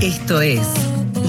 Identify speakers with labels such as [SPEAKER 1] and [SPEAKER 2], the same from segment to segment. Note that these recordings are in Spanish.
[SPEAKER 1] Esto es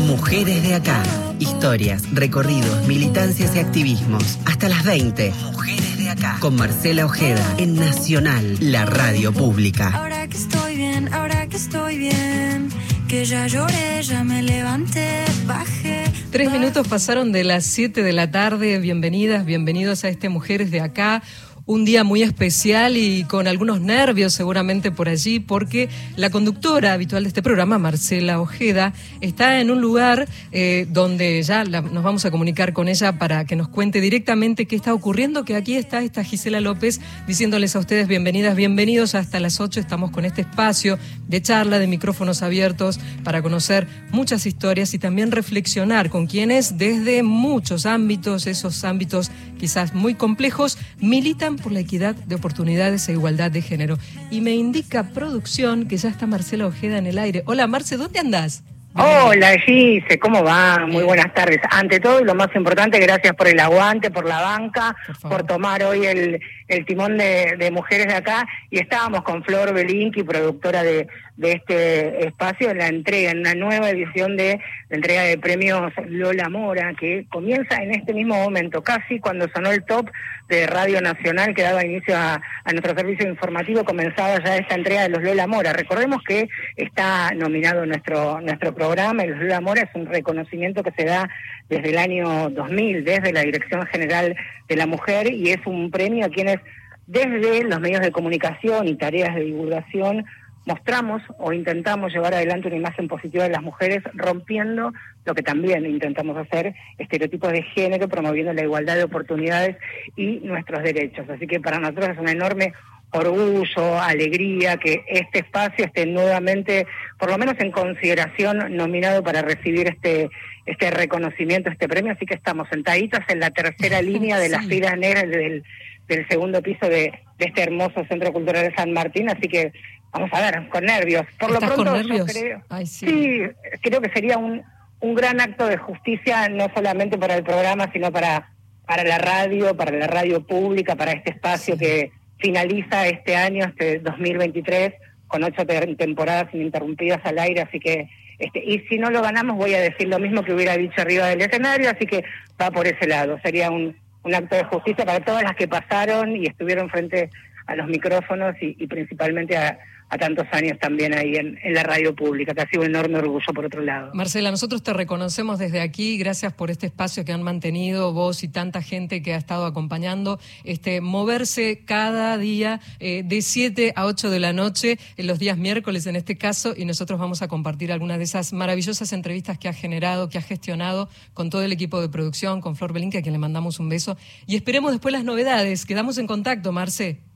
[SPEAKER 1] Mujeres de Acá. Historias, recorridos, militancias y activismos. Hasta las 20. Mujeres de Acá. Con Marcela Ojeda en Nacional, la radio pública.
[SPEAKER 2] Ahora que estoy bien, ahora que estoy bien. Que ya lloré, ya me levanté, bajé.
[SPEAKER 3] Tres minutos pasaron de las 7 de la tarde. Bienvenidas, bienvenidos a este Mujeres de Acá un día muy especial y con algunos nervios seguramente por allí, porque la conductora habitual de este programa, Marcela Ojeda, está en un lugar eh, donde ya nos vamos a comunicar con ella para que nos cuente directamente qué está ocurriendo, que aquí está esta Gisela López diciéndoles a ustedes bienvenidas, bienvenidos. Hasta las 8, estamos con este espacio de charla, de micrófonos abiertos para conocer muchas historias y también reflexionar con quienes desde muchos ámbitos, esos ámbitos quizás muy complejos, militan por la equidad de oportunidades e igualdad de género. Y me indica producción que ya está Marcela Ojeda en el aire. Hola Marce, ¿dónde andás?
[SPEAKER 4] Hola Gise, ¿cómo va? Muy buenas tardes. Ante todo y lo más importante, gracias por el aguante, por la banca, por, tomar hoy el, el timón de, de, Mujeres de Acá. Y estábamos con Flor Belinki, productora de, de este espacio, en la entrega, en una nueva edición de la entrega de premios Lola Mora, que comienza en este mismo momento, casi cuando sonó el top de Radio Nacional que daba inicio a, nuestro servicio informativo, comenzaba ya esta entrega de los Lola Mora. Recordemos que está nominado nuestro, nuestro programa, el Lola Mora es un reconocimiento que se da desde el año 2000, desde la Dirección General de la Mujer, y es un premio a quienes desde los medios de comunicación y tareas de divulgación mostramos o intentamos llevar adelante una imagen positiva de las mujeres, rompiendo lo que también intentamos hacer, estereotipos de género, promoviendo la igualdad de oportunidades y nuestros derechos. Así que para nosotros es un enorme orgullo, alegría que este espacio esté nuevamente, por lo menos en consideración, nominado para recibir este este reconocimiento, este premio, así que estamos sentaditas en la tercera línea de las filas negras del, del segundo piso de, de este hermoso Centro Cultural de San Martín, así que Vamos a ver, con nervios. Por lo pronto, yo creo, sí. creo que sería un, un gran acto de justicia, no solamente para el programa, sino para, para la radio, para la radio pública, para este espacio que finaliza este año, este 2023, con ocho temporadas ininterrumpidas al aire, así que este, y si no lo ganamos voy a decir lo mismo que hubiera dicho arriba del escenario, así que va por ese lado. Sería un, un acto de justicia para todas las que pasaron y estuvieron frente a los micrófonos y principalmente a, a tantos años también ahí en, la radio pública, que ha sido un enorme orgullo por otro lado.
[SPEAKER 3] Marcela, nosotros te reconocemos desde aquí, gracias por este espacio que han mantenido vos y tanta gente que ha estado acompañando, este moverse cada día eh, de 7 a 8 de la noche, en los días miércoles en este caso, y nosotros vamos a compartir algunas de esas maravillosas entrevistas que ha generado, que ha gestionado con todo el equipo de producción, con Flor Belinque, a quien le mandamos un beso, y esperemos después las novedades. Quedamos en contacto, Marce.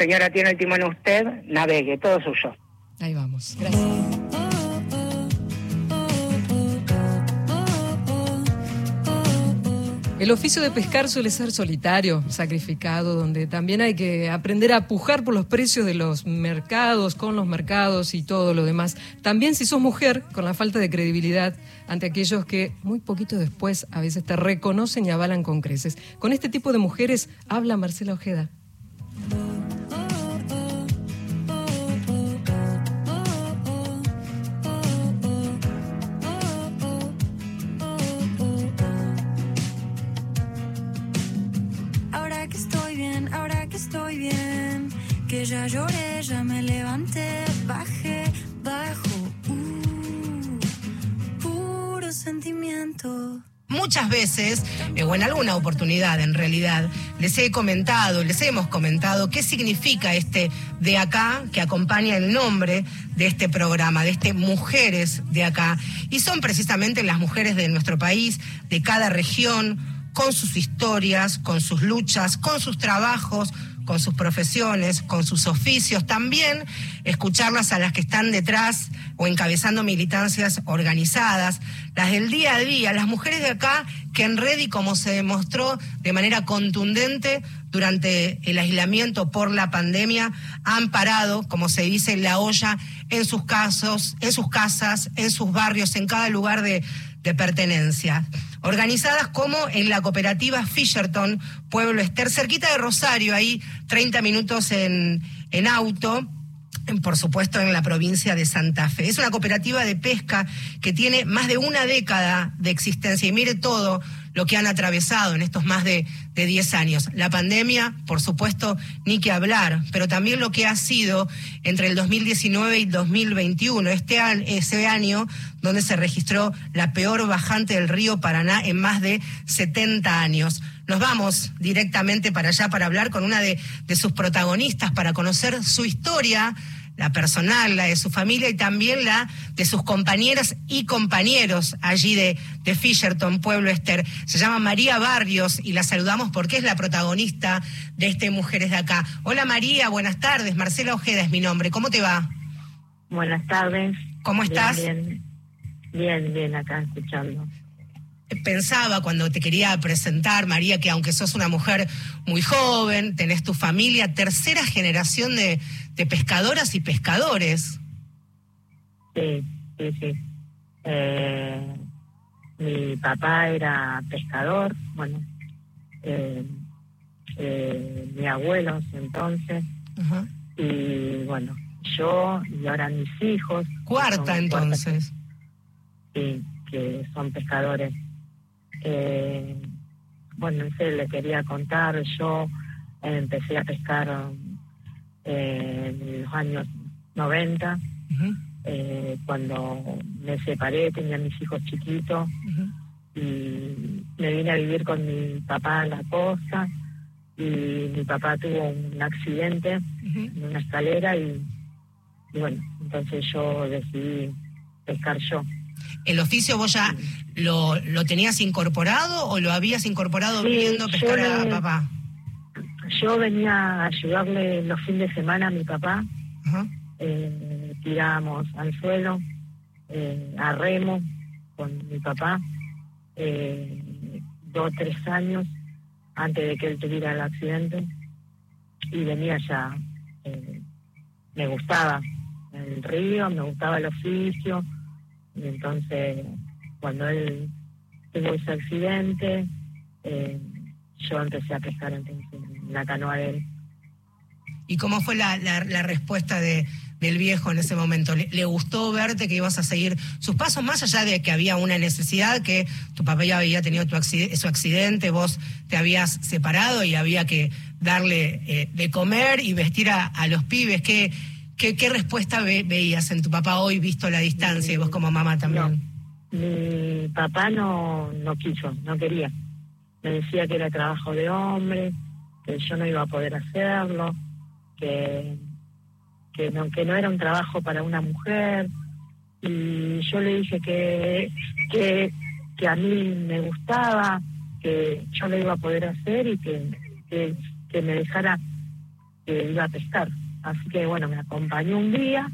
[SPEAKER 4] Señora, tiene el timón usted, navegue, todo suyo.
[SPEAKER 3] Ahí vamos, gracias. El oficio de pescar suele ser solitario, sacrificado, donde también hay que aprender a pujar por los precios de los mercados, con los mercados y todo lo demás. También si sos mujer, con la falta de credibilidad ante aquellos que muy poquito después a veces te reconocen y avalan con creces. Con este tipo de mujeres habla Marcela Ojeda.
[SPEAKER 2] Lloré, ya me levanté, bajé, bajo, uh, puro sentimiento.
[SPEAKER 5] Muchas veces, eh, o en alguna oportunidad en realidad, les he comentado, les hemos comentado qué significa este de acá que acompaña el nombre de este programa, de este Mujeres de acá. Y son precisamente las mujeres de nuestro país, de cada región, con sus historias, con sus luchas, con sus trabajos, con sus profesiones, con sus oficios, también escucharlas a las que están detrás o encabezando militancias organizadas, las del día a día, las mujeres de acá que en red y como se demostró de manera contundente durante el aislamiento por la pandemia, han parado, como se dice, la olla en sus casos, en sus casas, en sus barrios, en cada lugar de, de pertenencia organizadas como en la cooperativa Fisherton, Pueblo Ester, cerquita de Rosario, ahí 30 minutos en, en auto. por supuesto en la provincia de Santa Fe. Es una cooperativa de pesca que tiene más de una década de existencia y mire todo lo que han atravesado en estos más de, de 10 años. La pandemia, por supuesto, ni que hablar, pero también lo que ha sido entre el 2019 y 2021, este ese año donde se registró la peor bajante del río Paraná en más de 70 años. Nos vamos directamente para allá para hablar con una de, de sus protagonistas, para conocer su historia la personal, la de su familia y también la de sus compañeras y compañeros allí de, de Fisherton, Pueblo Ester. Se llama María Barrios y la saludamos porque es la protagonista de este Mujeres de Acá. Hola María, buenas tardes. Marcela Ojeda es mi nombre. ¿Cómo te va?
[SPEAKER 6] Buenas tardes.
[SPEAKER 5] ¿Cómo estás?
[SPEAKER 6] Bien, bien, bien, acá escuchando
[SPEAKER 5] pensaba cuando te quería presentar, María, que aunque sos una mujer muy joven, tenés tu familia, tercera generación de, de pescadoras y pescadores.
[SPEAKER 6] Sí, sí, sí. Eh, mi papá era pescador, bueno, eh, eh, mi abuelos entonces, y bueno, yo y ahora mis hijos.
[SPEAKER 5] Cuarta entonces.
[SPEAKER 6] sí, que son pescadores. bueno, ese le quería contar, yo empecé a pescar en los años 90, eh, cuando me separé, tenía mis hijos chiquitos y me vine a vivir con mi papá en la costa y mi papá tuvo un accidente en una escalera y, bueno, entonces yo decidí pescar yo.
[SPEAKER 5] ¿El oficio vos ya lo, lo tenías incorporado o lo habías incorporado viendo pescar a papá?
[SPEAKER 6] Yo venía a ayudarle los fines de semana a mi papá. Eh, tirábamos al suelo, eh, a remo con mi papá, eh, dos o tres años antes de que él tuviera el accidente. Y venía ya, me gustaba el río, me gustaba el oficio. Y entonces, cuando él tuvo ese accidente, yo empecé a pescar entonces la canoa de él.
[SPEAKER 5] ¿Y cómo fue la, la, respuesta de, del viejo en ese momento? ¿Le, gustó verte que ibas a seguir sus pasos, más allá de que había una necesidad, que tu papá ya había tenido tu su accidente, vos te habías separado y había que darle eh, de comer y vestir a, los pibes? ¿Qué, qué, respuesta veías en tu papá hoy, visto la distancia, y vos como mamá también?
[SPEAKER 6] mi papá no, no quiso, no quería. Me decía que era trabajo de hombre, que yo no iba a poder hacerlo, que, que, no, que no era un trabajo para una mujer. Y yo le dije que, que, que a mí me gustaba, que yo lo iba a poder hacer y que, que, me dejara que iba a pescar. Así que bueno, me acompañó un día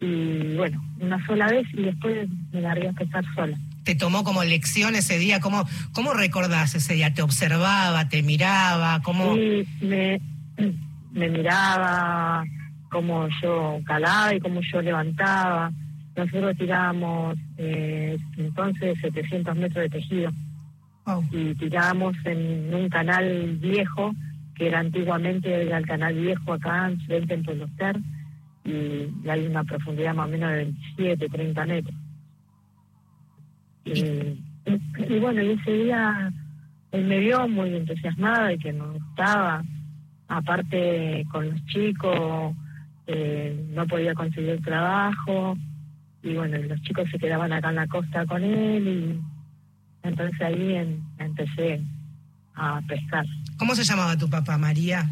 [SPEAKER 6] y bueno, una sola vez y después me largué a pescar sola
[SPEAKER 5] te tomó como lección ese día? ¿Cómo, cómo recordás ese día? ¿Te observaba, te miraba? ¿Cómo...
[SPEAKER 6] Sí, me, me miraba, cómo yo calaba y cómo yo levantaba. Nosotros tirábamos eh, entonces 700 metros de tejido y tirábamos en un canal viejo que era antiguamente era el canal viejo acá frente en Pueblo y hay una profundidad más o menos de 27, 30 metros. Y, bueno, y ese día él me vio muy entusiasmada y que me gustaba. Aparte, con los chicos eh, no podía conseguir trabajo. Y bueno, los chicos se quedaban acá en la costa con él. Y entonces ahí empecé a pescar.
[SPEAKER 5] ¿Cómo se llamaba tu papá, María?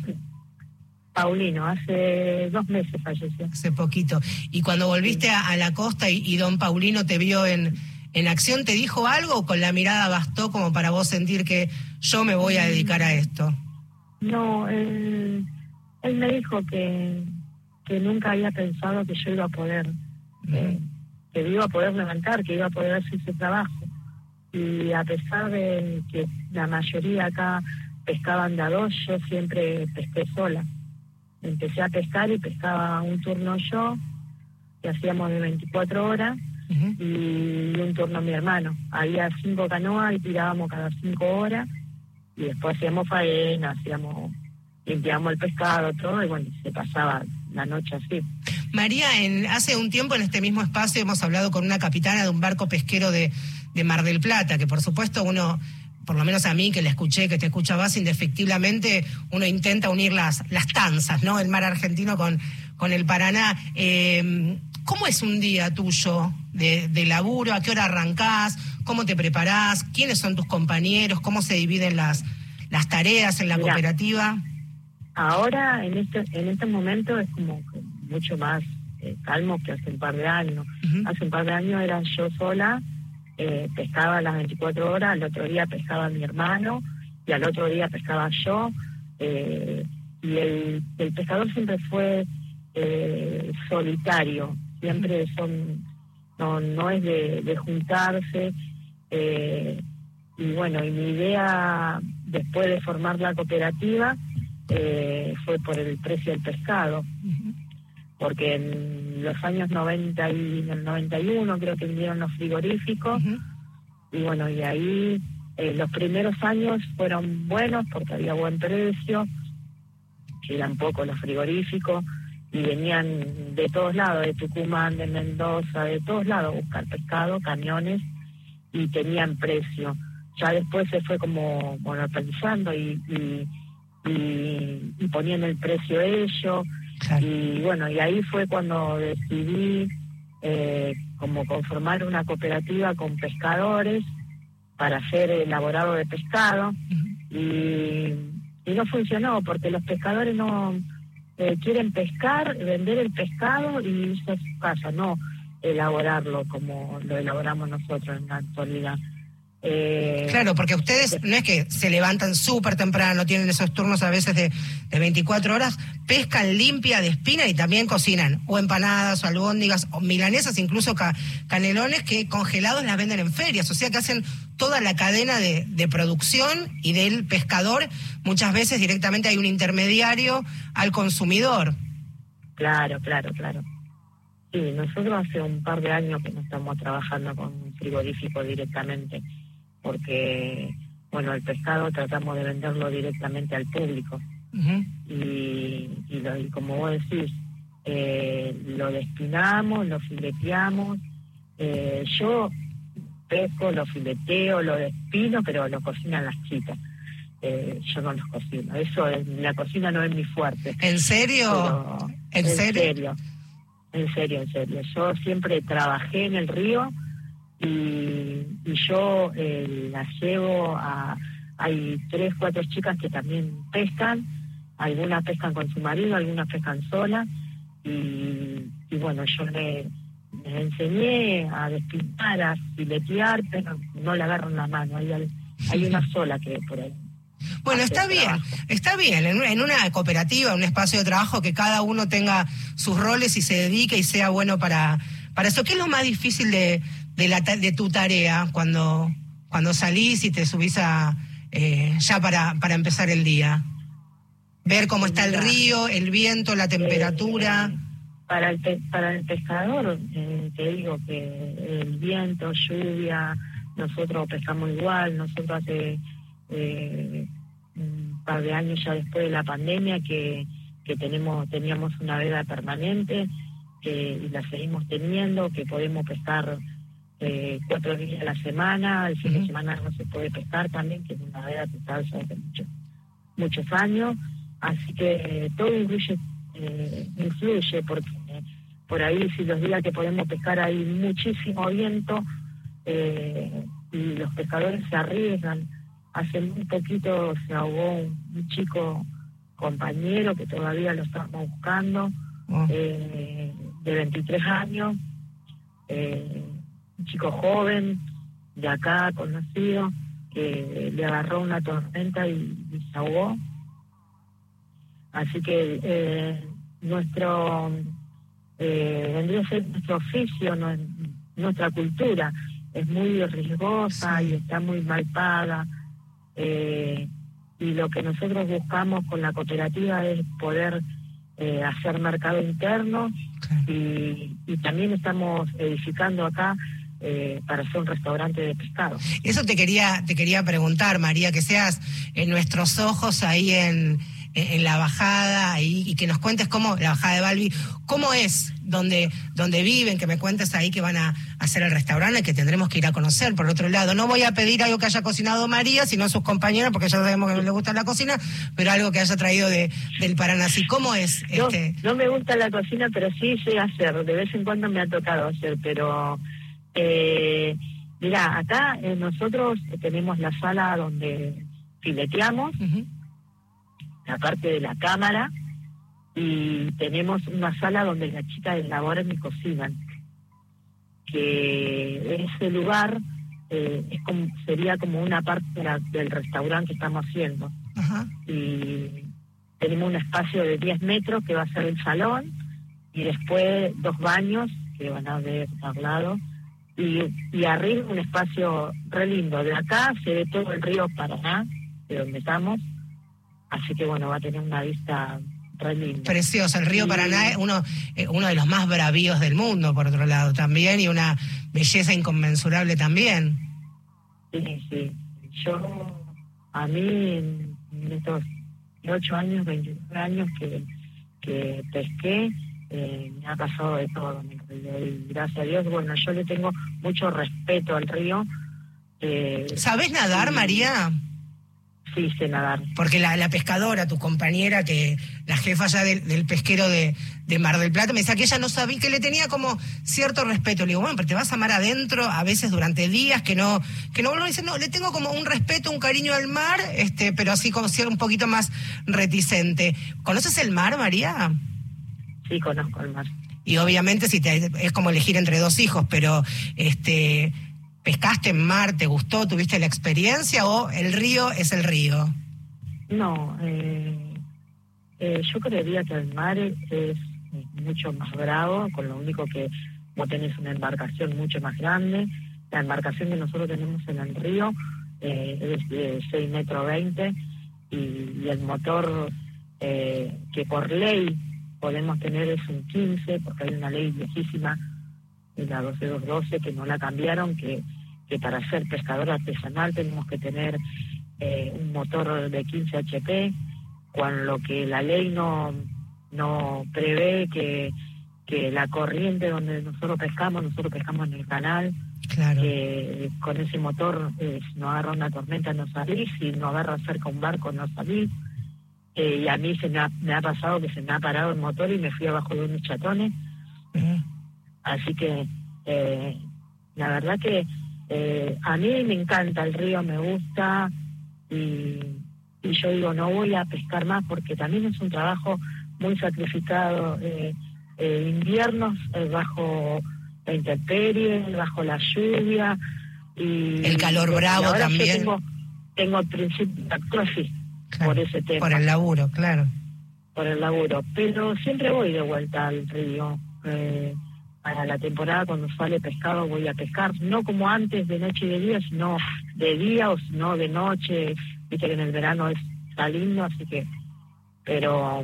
[SPEAKER 6] Paulino, hace dos meses falleció.
[SPEAKER 5] Hace poquito. ¿Y cuando volviste a, la costa y, don Paulino te vio en, ¿En acción te dijo algo o con la mirada bastó como para vos sentir que yo me voy a dedicar a esto?
[SPEAKER 6] No, él, me dijo que, que nunca había pensado que yo iba a poder, eh, que iba a poder levantar, que iba a poder hacer ese trabajo. Y a pesar de que la mayoría acá pescaban de a dos, yo siempre pesqué sola. Empecé a pescar y pescaba un turno yo, que hacíamos de 24 horas y un turno a mi hermano. Había cinco canoas y tirábamos cada cinco horas y después hacíamos faena, hacíamos, limpiamos el pescado, todo, y bueno, se pasaba la noche así.
[SPEAKER 5] María, en, hace un tiempo en este mismo espacio hemos hablado con una capitana de un barco pesquero de, de Mar del Plata, que por supuesto uno por lo menos a mí que le escuché, que te escuchabas indefectiblemente, uno intenta unir las, las tanzas, ¿no? El mar argentino con, con el Paraná. Eh, ¿Cómo es un día tuyo de, de, laburo? ¿A qué hora arrancás? ¿Cómo te preparás? ¿Quiénes son tus compañeros? ¿Cómo se dividen las, las tareas en la
[SPEAKER 6] Mirá,
[SPEAKER 5] cooperativa?
[SPEAKER 6] Ahora, en este, en este momento, es como mucho más eh, calmo que hace un par de años. Hace un par de años era yo sola, eh, pescaba las 24 horas, al otro día pescaba mi hermano y al otro día pescaba yo. eh, y el, el pescador siempre fue eh, solitario, siempre son, no, no es de, de juntarse. eh, y bueno, y mi idea después de formar la cooperativa eh, fue por el precio del pescado porque en los años 90 y en el 91 creo que vinieron los frigoríficos y bueno, y ahí eh, los primeros años fueron buenos porque había buen precio, eran pocos los frigoríficos y venían de todos lados, de Tucumán, de Mendoza, de todos lados buscar pescado, camiones y tenían precio. Ya después se fue como monopolizando y, y, y, y ponían el precio ellos
[SPEAKER 5] Claro.
[SPEAKER 6] y bueno, y ahí fue cuando decidí eh, como conformar una cooperativa con pescadores para hacer elaborado de pescado y, y no funcionó porque los pescadores no eh, quieren pescar, vender el pescado y irse a su casa, no elaborarlo como lo elaboramos nosotros en la actualidad. Eh,
[SPEAKER 5] Claro, porque ustedes no es que se levantan súper temprano, tienen esos turnos a veces de, de 24 horas, pescan limpia de espina y también cocinan o empanadas o albóndigas o milanesas, incluso ca- canelones que congelados las venden en ferias, o sea que hacen toda la cadena de, de producción y del pescador, muchas veces directamente hay un intermediario al consumidor.
[SPEAKER 6] Claro, claro, claro. Sí, nosotros hace un par de años que no estamos trabajando con frigorífico directamente, porque, bueno, el pescado tratamos de venderlo directamente al público. Y, y, lo- y como vos decís, eh, lo despinamos, lo fileteamos. Eh, yo pesco, lo fileteo, lo despino, pero lo cocinan las chicas. Eh, yo no los cocino. Eso, es- la cocina no es mi fuerte.
[SPEAKER 5] ¿En serio? ¿En serio?
[SPEAKER 6] serio? En serio, en serio. Yo siempre trabajé en el río y, y yo eh, las llevo a... Hay tres, cuatro chicas que también pescan, algunas pescan con su marido, algunas pescan solas y, y bueno, yo le, les enseñé a despintar, a filetear, pero no le agarran la mano, hay, una sola que por ahí.
[SPEAKER 5] Bueno, está bien,
[SPEAKER 6] trabajo.
[SPEAKER 5] está bien. En, una- en una cooperativa, un espacio de trabajo, que cada uno tenga sus roles y se dedique y sea bueno para, para eso. ¿Qué es lo más difícil de, de, la, de tu tarea cuando, cuando salís y te subís a, eh, ya para, para empezar el día? Ver cómo está el río, el viento, la temperatura.
[SPEAKER 6] Eh, para el pe- para el pescador eh, te digo que el viento lluvia nosotros pescamos igual nosotros hace eh, un par de años ya después de la pandemia que, que tenemos teníamos una veda permanente eh, y la seguimos teniendo que podemos pescar eh, cuatro días a la semana el fin de semana no se puede pescar también que es una veda desde hace muchos muchos años. Así que eh, todo influye eh, influye porque por ahí si los días que podemos pescar hay muchísimo viento eh, y los pescadores se arriesgan. Hace muy poquito se ahogó un, un chico compañero que todavía lo estamos buscando
[SPEAKER 5] Oh,
[SPEAKER 6] eh, de 23 años eh, un chico joven de acá conocido que le agarró una tormenta y, y se ahogó así que eh, nuestro eh, vendría a ser nuestro oficio no- nuestra cultura. Es muy riesgosa y está muy mal paga. Eh, y lo que nosotros buscamos con la cooperativa es poder eh, hacer mercado interno. Y, y también estamos edificando acá eh, para hacer un restaurante de pescado.
[SPEAKER 5] Eso te quería, te quería preguntar, María, que seas en nuestros ojos ahí en, en, la bajada y, y, que nos cuentes cómo, la bajada de Balbi, cómo es donde, donde viven, que me cuentes ahí que van a hacer el restaurante que tendremos que ir a conocer. Por otro lado, no voy a pedir algo que haya cocinado María, sino sus compañeros, porque ya sabemos que no le gusta la cocina, pero algo que haya traído de, del Paraná. ¿Cómo es?
[SPEAKER 6] No, este? no me gusta la cocina, pero sí sé hacer. De vez en cuando me ha tocado hacer, pero... Eh, mira, acá eh, nosotros tenemos la sala donde fileteamos, la parte de la cámara, y tenemos una sala donde las chicas elaboran y cocinan. Que ese lugar eh, es como, sería como una parte del restaurante que estamos haciendo. Y tenemos un espacio de 10 metros que va a ser el salón y después dos baños que van a ver al lado y, y arriba un espacio re lindo. De acá se ve todo el río Paraná, de donde estamos, así que bueno, va a tener una vista
[SPEAKER 5] Precioso, el río Paraná es uno, eh, uno de los más bravíos del mundo, por otro lado, también, y una belleza inconmensurable también.
[SPEAKER 6] Sí, sí. Yo, a mí, en, estos ocho años, 29 años que, que pesqué, eh, me ha pasado de todo Y gracias a Dios, bueno, yo le tengo mucho respeto al río.
[SPEAKER 5] Eh, ¿Sabes nadar, María?
[SPEAKER 6] Sí, sé nadar.
[SPEAKER 5] Porque la, la, pescadora, tu compañera, que la jefa ya del, pesquero de, Mar del Plata, me decía que ella no sabía, que le tenía como cierto respeto. Le digo, bueno, pero te vas a mar adentro, a veces durante días, que no, que no vuelvo a decir, no, le tengo como un respeto, un cariño al mar, este, pero así como ser un poquito más reticente. ¿Conoces el mar, María?
[SPEAKER 6] Sí, conozco el mar.
[SPEAKER 5] Y obviamente si te, es como elegir entre dos hijos, pero este ¿Pescaste en mar? ¿Te gustó? ¿Tuviste la experiencia o el río es el río?
[SPEAKER 6] No, eh, eh, yo creería que el mar es, mucho más bravo, con lo único que vos tenés una embarcación mucho más grande. La embarcación que nosotros tenemos en el río eh, es de 6 metros 20 y, el motor que por ley podemos tener es un 15, porque hay una ley viejísima la 12212 que no la cambiaron, que, que para ser pescador artesanal tenemos que tener eh, un motor de 15 HP, con lo que la ley no, no prevé que, que la corriente donde nosotros pescamos, nosotros pescamos en el canal,
[SPEAKER 5] claro.
[SPEAKER 6] que con ese motor eh, si no agarra una tormenta no salís, si no agarra cerca un barco no salís. Eh, y a mí se me ha, me ha pasado que se me ha parado el motor y me fui abajo de unos chatones. Así que eh, la verdad que eh, a mí me encanta el río, me gusta y, yo digo, no voy a pescar más porque también es un trabajo muy sacrificado. Eh, inviernos bajo la intemperie, bajo la lluvia. y
[SPEAKER 5] El calor bravo también.
[SPEAKER 6] tengo, tengo principio de por ese tema.
[SPEAKER 5] Por el laburo, claro.
[SPEAKER 6] Por el laburo, pero siempre voy de vuelta al río. Eh, para la temporada cuando sale pescado voy a pescar, no como antes de noche y de día, sino de día o no de noche, viste que en el verano es, está lindo, así que, pero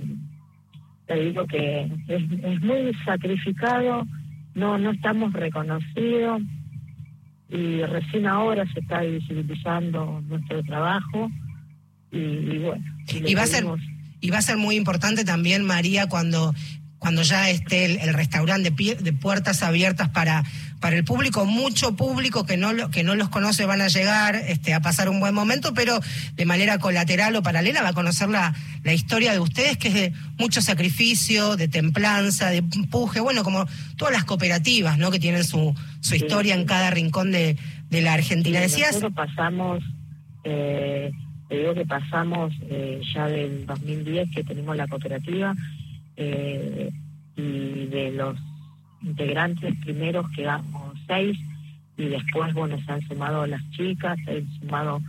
[SPEAKER 6] te digo que es, muy sacrificado, no, no estamos reconocidos y recién ahora se está visibilizando nuestro trabajo y, bueno.
[SPEAKER 5] y va a ser y va a ser muy importante también María cuando cuando ya esté el, restaurante de, puertas abiertas para, para el público, mucho público que no, lo, que no los conoce van a llegar este, a pasar un buen momento, pero de manera colateral o paralela va a conocer la, la historia de ustedes, que es de mucho sacrificio, de templanza, de empuje, bueno, como todas las cooperativas, ¿no? Que tienen su, su historia en cada rincón de, de la Argentina.
[SPEAKER 6] Decías... Nosotros pasamos... Eh, digo que pasamos eh, ya del 2010 que tenemos la cooperativa, eh, y de los integrantes primeros quedamos seis y después, bueno, se han sumado las chicas, se han sumado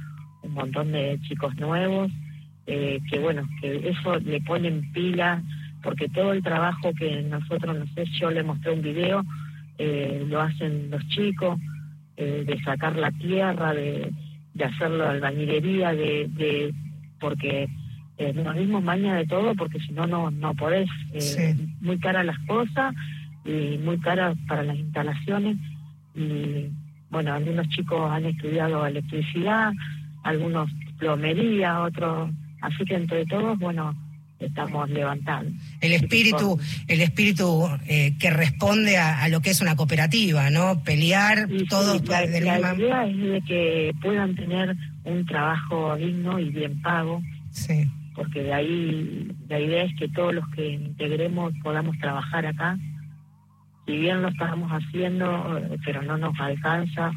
[SPEAKER 6] un montón de chicos nuevos, eh, que bueno, que eso le ponen pila, porque todo el trabajo que nosotros, no sé, yo le mostré un video, lo hacen los chicos, de sacar la tierra, de, de hacerlo albañilería, de, de porque eh, nos dimos maña de todo porque si no, no podés. Eh, Muy caras las cosas y muy caras para las instalaciones. Y bueno, algunos chicos han estudiado electricidad, algunos plomería, otros. Así que entre todos, bueno, estamos levantando.
[SPEAKER 5] El espíritu, el espíritu eh, que responde a, lo que es una cooperativa, ¿no? Pelear todo.
[SPEAKER 6] la, la idea es de que puedan tener un trabajo digno y bien pago.
[SPEAKER 5] Sí.
[SPEAKER 6] Porque de ahí la idea es que todos los que integremos podamos trabajar acá. Si bien lo estamos haciendo, pero no nos alcanza,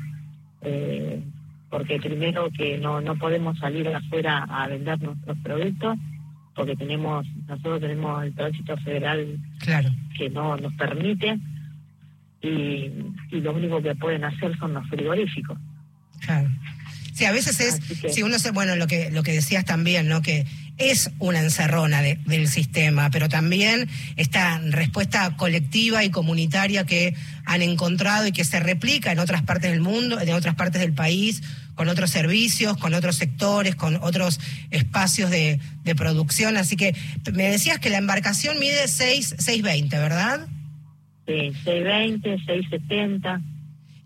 [SPEAKER 6] eh, porque primero que no, no podemos salir afuera a vender nuestros productos porque tenemos nosotros tenemos el tránsito federal
[SPEAKER 5] claro.
[SPEAKER 6] que no nos permite y, y lo único que pueden hacer son los frigoríficos.
[SPEAKER 5] Claro. Sí, a veces es, si uno se, bueno, lo que, lo que decías también, ¿no? Que es una encerrona del sistema, pero también esta respuesta colectiva y comunitaria que han encontrado y que se replica en otras partes del mundo, en otras partes del país, con otros servicios, con otros sectores, con otros espacios de, producción. Así que me decías que la embarcación mide 6, 6.20, ¿verdad?
[SPEAKER 6] Sí, 6.20, 6.70.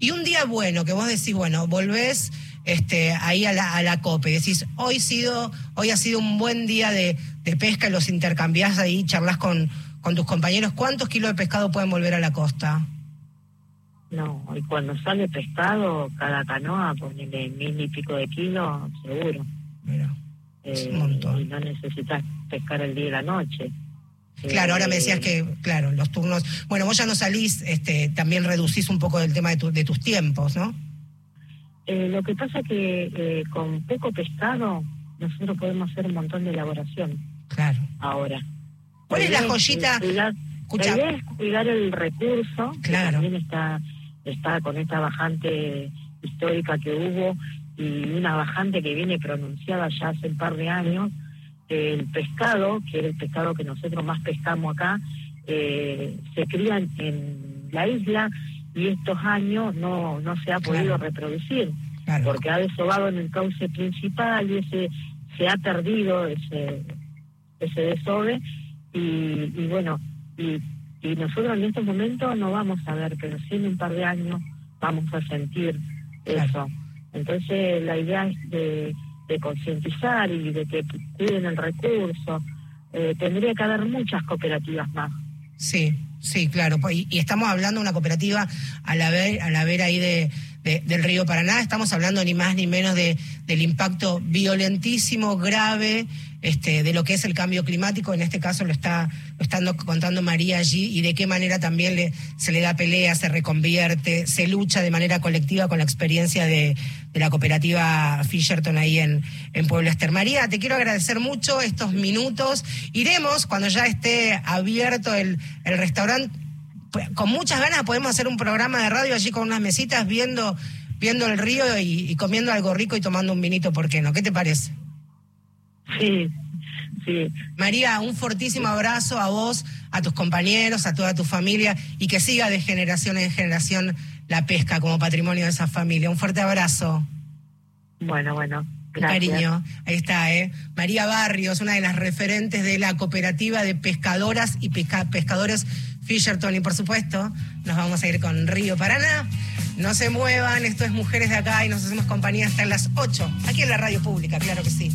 [SPEAKER 5] Y un día bueno, que vos decís, bueno, volvés este, ahí a la, a la COPE, decís, hoy, sido, hoy ha sido un buen día de, pesca, los intercambiás ahí, charlas con, con tus compañeros, ¿cuántos kilos de pescado pueden volver a la costa?
[SPEAKER 6] No, y cuando sale pescado, cada canoa pone mil y pico de kilos, seguro.
[SPEAKER 5] Mira,
[SPEAKER 6] eh, un montón. Y no necesitas pescar el día y la noche.
[SPEAKER 5] Claro, ahora me decías que, claro, los turnos. Bueno, vos ya no salís, este, también reducís un poco del tema de, de tus tiempos, ¿no?
[SPEAKER 6] Eh, lo que pasa que eh, con poco pescado nosotros podemos hacer un montón de elaboración.
[SPEAKER 5] Claro.
[SPEAKER 6] Ahora.
[SPEAKER 5] ¿Cuál es la joyita?
[SPEAKER 6] la idea es cuidar el recurso.
[SPEAKER 5] Claro.
[SPEAKER 6] también está está con esta bajante histórica que hubo y una bajante que viene pronunciada ya hace un par de años. El pescado, que es el pescado que nosotros más pescamos acá, eh, se cría en la isla y estos años no, no se ha podido reproducir, porque ha desobado en el cauce principal y ese se ha perdido ese, ese desove y, y bueno, y y nosotros en estos momentos no vamos a ver, pero sí en un par de años vamos a sentir eso. Entonces la idea es de, concientizar y de que cuiden el recurso. Eh, tendría que haber muchas cooperativas más.
[SPEAKER 5] Sí, sí, claro. Pues, y, estamos hablando de una cooperativa a la ver, a la ver ahí de, del río Paraná. Estamos hablando ni más ni menos de, del impacto violentísimo, grave este, de lo que es el cambio climático. En este caso lo está, lo contando María allí y de qué manera también le, se le da pelea, se reconvierte, se lucha de manera colectiva con la experiencia de, la cooperativa Fisherton ahí en, en Pueblo Ester. María, te quiero agradecer mucho estos minutos. Iremos cuando ya esté abierto el, el restaurante. Pues, con muchas ganas podemos hacer un programa de radio allí con unas mesitas viendo, viendo el río y, y comiendo algo rico y tomando un vinito, ¿por qué no? ¿Qué te parece?
[SPEAKER 6] Sí, sí.
[SPEAKER 5] María, un fortísimo abrazo a vos, a tus compañeros, a toda tu familia y que siga de generación en generación la pesca como patrimonio de esa familia. Un fuerte abrazo.
[SPEAKER 6] Bueno, bueno.
[SPEAKER 5] Gracias. Cariño, ahí está, ¿eh? María Barrios, una de las referentes de la cooperativa de pescadoras y pescadores Fisherton. Y por supuesto, nos vamos a ir con Río Paraná. No se muevan, esto es Mujeres de Acá y nos hacemos compañía hasta las 8, aquí en la radio pública, claro que sí.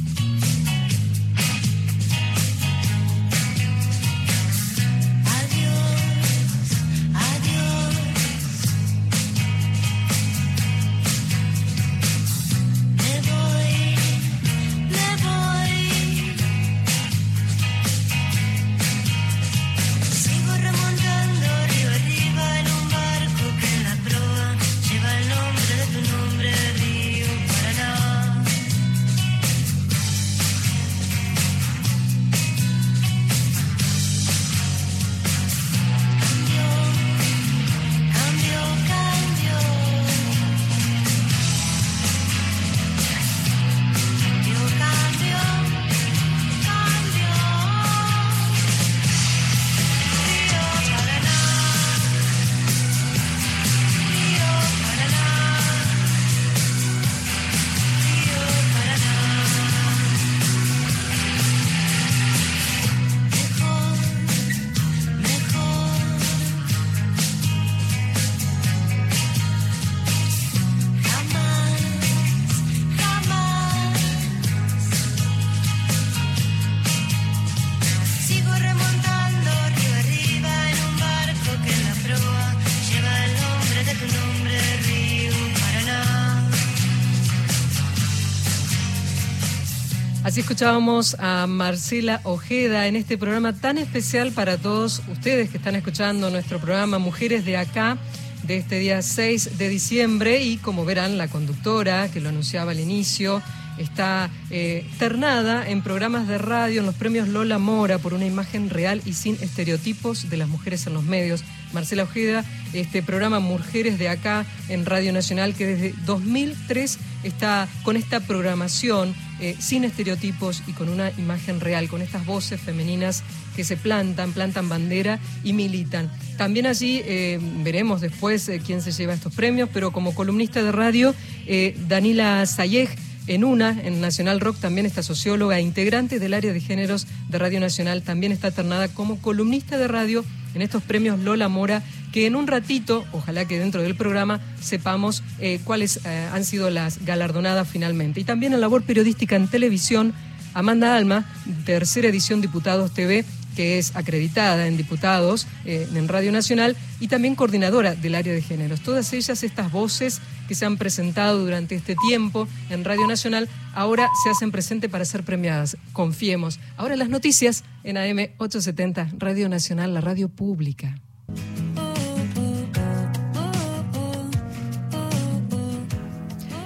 [SPEAKER 3] Así escuchábamos a Marcela Ojeda en este programa tan especial para todos ustedes que están escuchando nuestro programa Mujeres de Acá de este día 6 de diciembre y como verán la conductora que lo anunciaba al inicio está eh, ternada en programas de radio en los premios Lola Mora por una imagen real y sin estereotipos de las mujeres en los medios. Marcela Ojeda, este programa Mujeres de Acá en Radio Nacional que desde 2003 está con esta programación eh, sin estereotipos y con una imagen real, con estas voces femeninas que se plantan, plantan bandera y militan. También allí eh, veremos después quién se lleva estos premios, pero como columnista de radio, Danila Sayej, en una, en Nacional Rock, también está socióloga e integrante del área de géneros de Radio Nacional, también está ternada como columnista de radio en estos premios Lola Mora, que en un ratito, ojalá que dentro del programa, sepamos eh, cuáles eh, han sido las galardonadas finalmente. Y también en labor periodística en televisión, Amanda Alma, tercera edición Diputados TV, que es acreditada en diputados eh, en Radio Nacional y también coordinadora del área de géneros. Todas ellas, estas voces que se han presentado durante este tiempo en Radio Nacional, ahora se hacen presente para ser premiadas. Confiemos. Ahora las noticias en AM 870, Radio Nacional, la radio pública.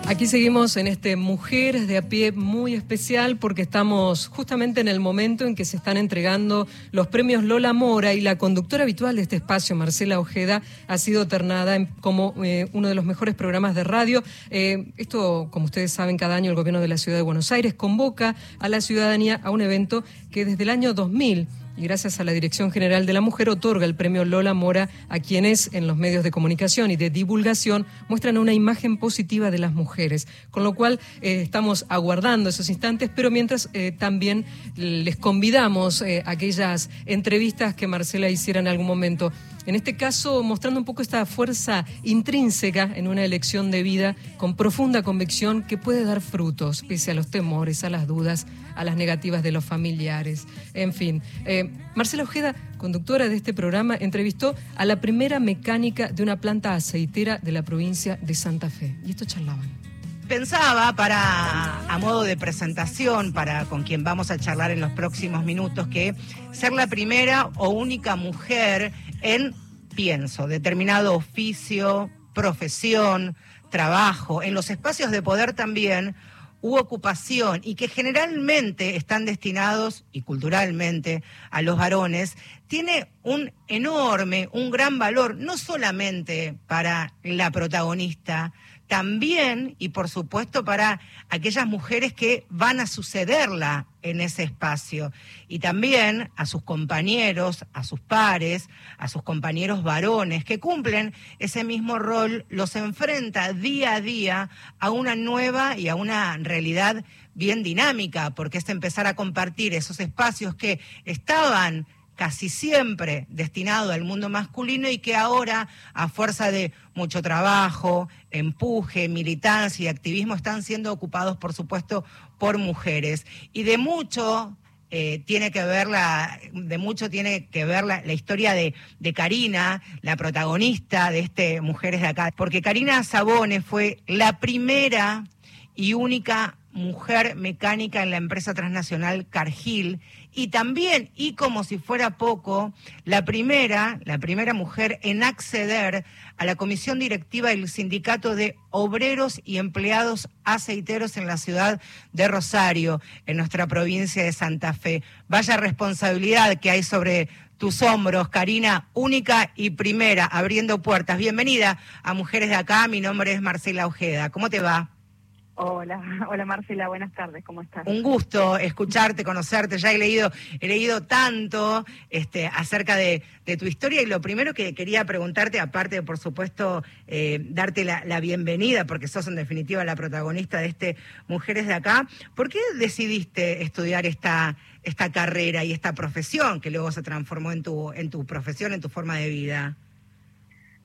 [SPEAKER 3] Aquí seguimos en este Mujeres de a pie muy especial porque estamos justamente en el momento en que se están entregando los premios Lola Mora y la conductora habitual de este espacio, Marcela Ojeda, ha sido ternada como eh, uno de los mejores programas de radio. Eh, esto, como ustedes saben, cada año el gobierno de la ciudad de Buenos Aires convoca a la ciudadanía a un evento que desde el año 2000 y gracias a la Dirección General de la Mujer otorga el premio Lola Mora a quienes en los medios de comunicación y de divulgación muestran una imagen positiva de las mujeres. Con lo cual eh, estamos aguardando esos instantes, pero mientras eh, también les convidamos eh, aquellas entrevistas que Marcela hiciera en algún momento en este caso mostrando un poco esta fuerza intrínseca en una elección de vida con profunda convicción que puede dar frutos, pese a los temores, a las dudas, a las negativas de los familiares. En fin, eh, Marcela Ojeda, conductora de este programa, entrevistó a la primera mecánica de una planta aceitera de la provincia de Santa Fe. Y esto charlaban
[SPEAKER 5] pensaba para a modo de presentación para con quien vamos a charlar en los próximos minutos que ser la primera o única mujer en, pienso, determinado oficio, profesión, trabajo, en los espacios de poder también, u ocupación y que generalmente están destinados, y culturalmente, a los varones, tiene un enorme, un gran valor, no solamente para la protagonista, también y por supuesto para aquellas mujeres que van a sucederla en ese espacio. Y también a sus compañeros, a sus pares, a sus compañeros varones que cumplen ese mismo rol, los enfrenta día a día a una nueva y a una realidad bien dinámica, porque es empezar a compartir esos espacios que estaban casi siempre destinado al mundo masculino y que ahora, a fuerza de mucho trabajo, empuje, militancia y activismo, están siendo ocupados, por supuesto, por mujeres. Y de mucho eh, tiene que ver la, de mucho tiene que ver la, historia de, de, Karina, la protagonista de este Mujeres de Acá, porque Karina Sabone fue la primera y única mujer mecánica en la empresa transnacional Cargill y también, y como si fuera poco, la primera, la primera mujer en acceder a la comisión directiva del sindicato de obreros y empleados aceiteros en la ciudad de Rosario, en nuestra provincia de Santa Fe. Vaya responsabilidad que hay sobre tus hombros, Karina, única y primera, abriendo puertas. Bienvenida a Mujeres de Acá, mi nombre es Marcela Ojeda. ¿Cómo te va?
[SPEAKER 6] Hola, hola Marcela, buenas tardes, ¿cómo estás?
[SPEAKER 5] Un gusto escucharte, conocerte, ya he leído, he leído tanto este, acerca de, tu historia y lo primero que quería preguntarte, aparte de por supuesto eh, darte la, bienvenida, porque sos en definitiva la protagonista de este Mujeres de Acá, ¿por qué decidiste estudiar esta, esta carrera y esta profesión que luego se transformó en tu, en tu profesión, en tu forma de vida?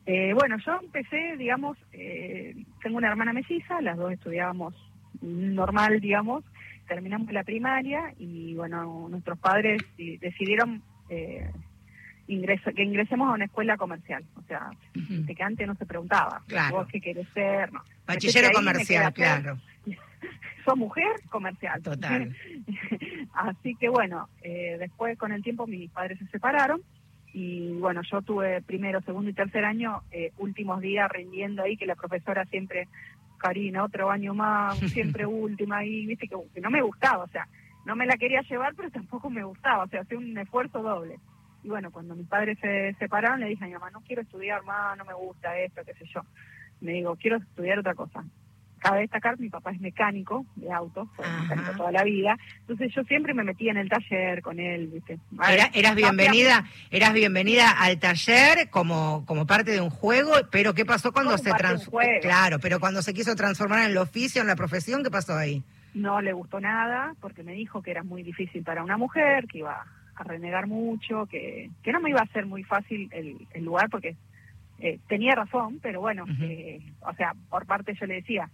[SPEAKER 6] Eh, bueno, yo empecé, digamos, eh, tengo una hermana melliza, las dos estudiábamos normal, digamos, terminamos la primaria y bueno, nuestros padres decidieron eh, que ingresemos a una escuela comercial, o sea, de que antes no se preguntaba,
[SPEAKER 5] claro.
[SPEAKER 6] vos qué querés ser, no.
[SPEAKER 5] Bachillero comercial, claro.
[SPEAKER 7] sos mujer, comercial.
[SPEAKER 5] Total.
[SPEAKER 7] Así que bueno, después con el tiempo mis padres se separaron y bueno, yo tuve primero, segundo y tercer año, eh, últimos días rindiendo ahí, que la profesora siempre, Karina, otro año más, siempre última ahí, viste, que, no me gustaba, o sea, no me la quería llevar, pero tampoco me gustaba, o sea, hacía un esfuerzo doble. Y bueno, cuando mis padres se separaron, le dije a mi mamá, no quiero estudiar más, no me gusta esto, qué sé yo. Me digo, quiero estudiar otra cosa cabe destacar, mi papá es mecánico de autos, fue mecánico toda la vida, entonces yo siempre me metía en el taller con él, ¿viste?
[SPEAKER 5] eras bienvenida, eras bienvenida al taller como, como parte de un juego, pero ¿qué pasó cuando se transformó? Claro, pero cuando se quiso transformar en el oficio, en la profesión, ¿qué pasó ahí?
[SPEAKER 7] No le gustó nada, porque me dijo que era muy difícil para una mujer, que iba a renegar mucho, que, que no me iba a ser muy fácil el, el lugar, porque eh, tenía razón, pero bueno, eh, o sea, por parte yo le decía,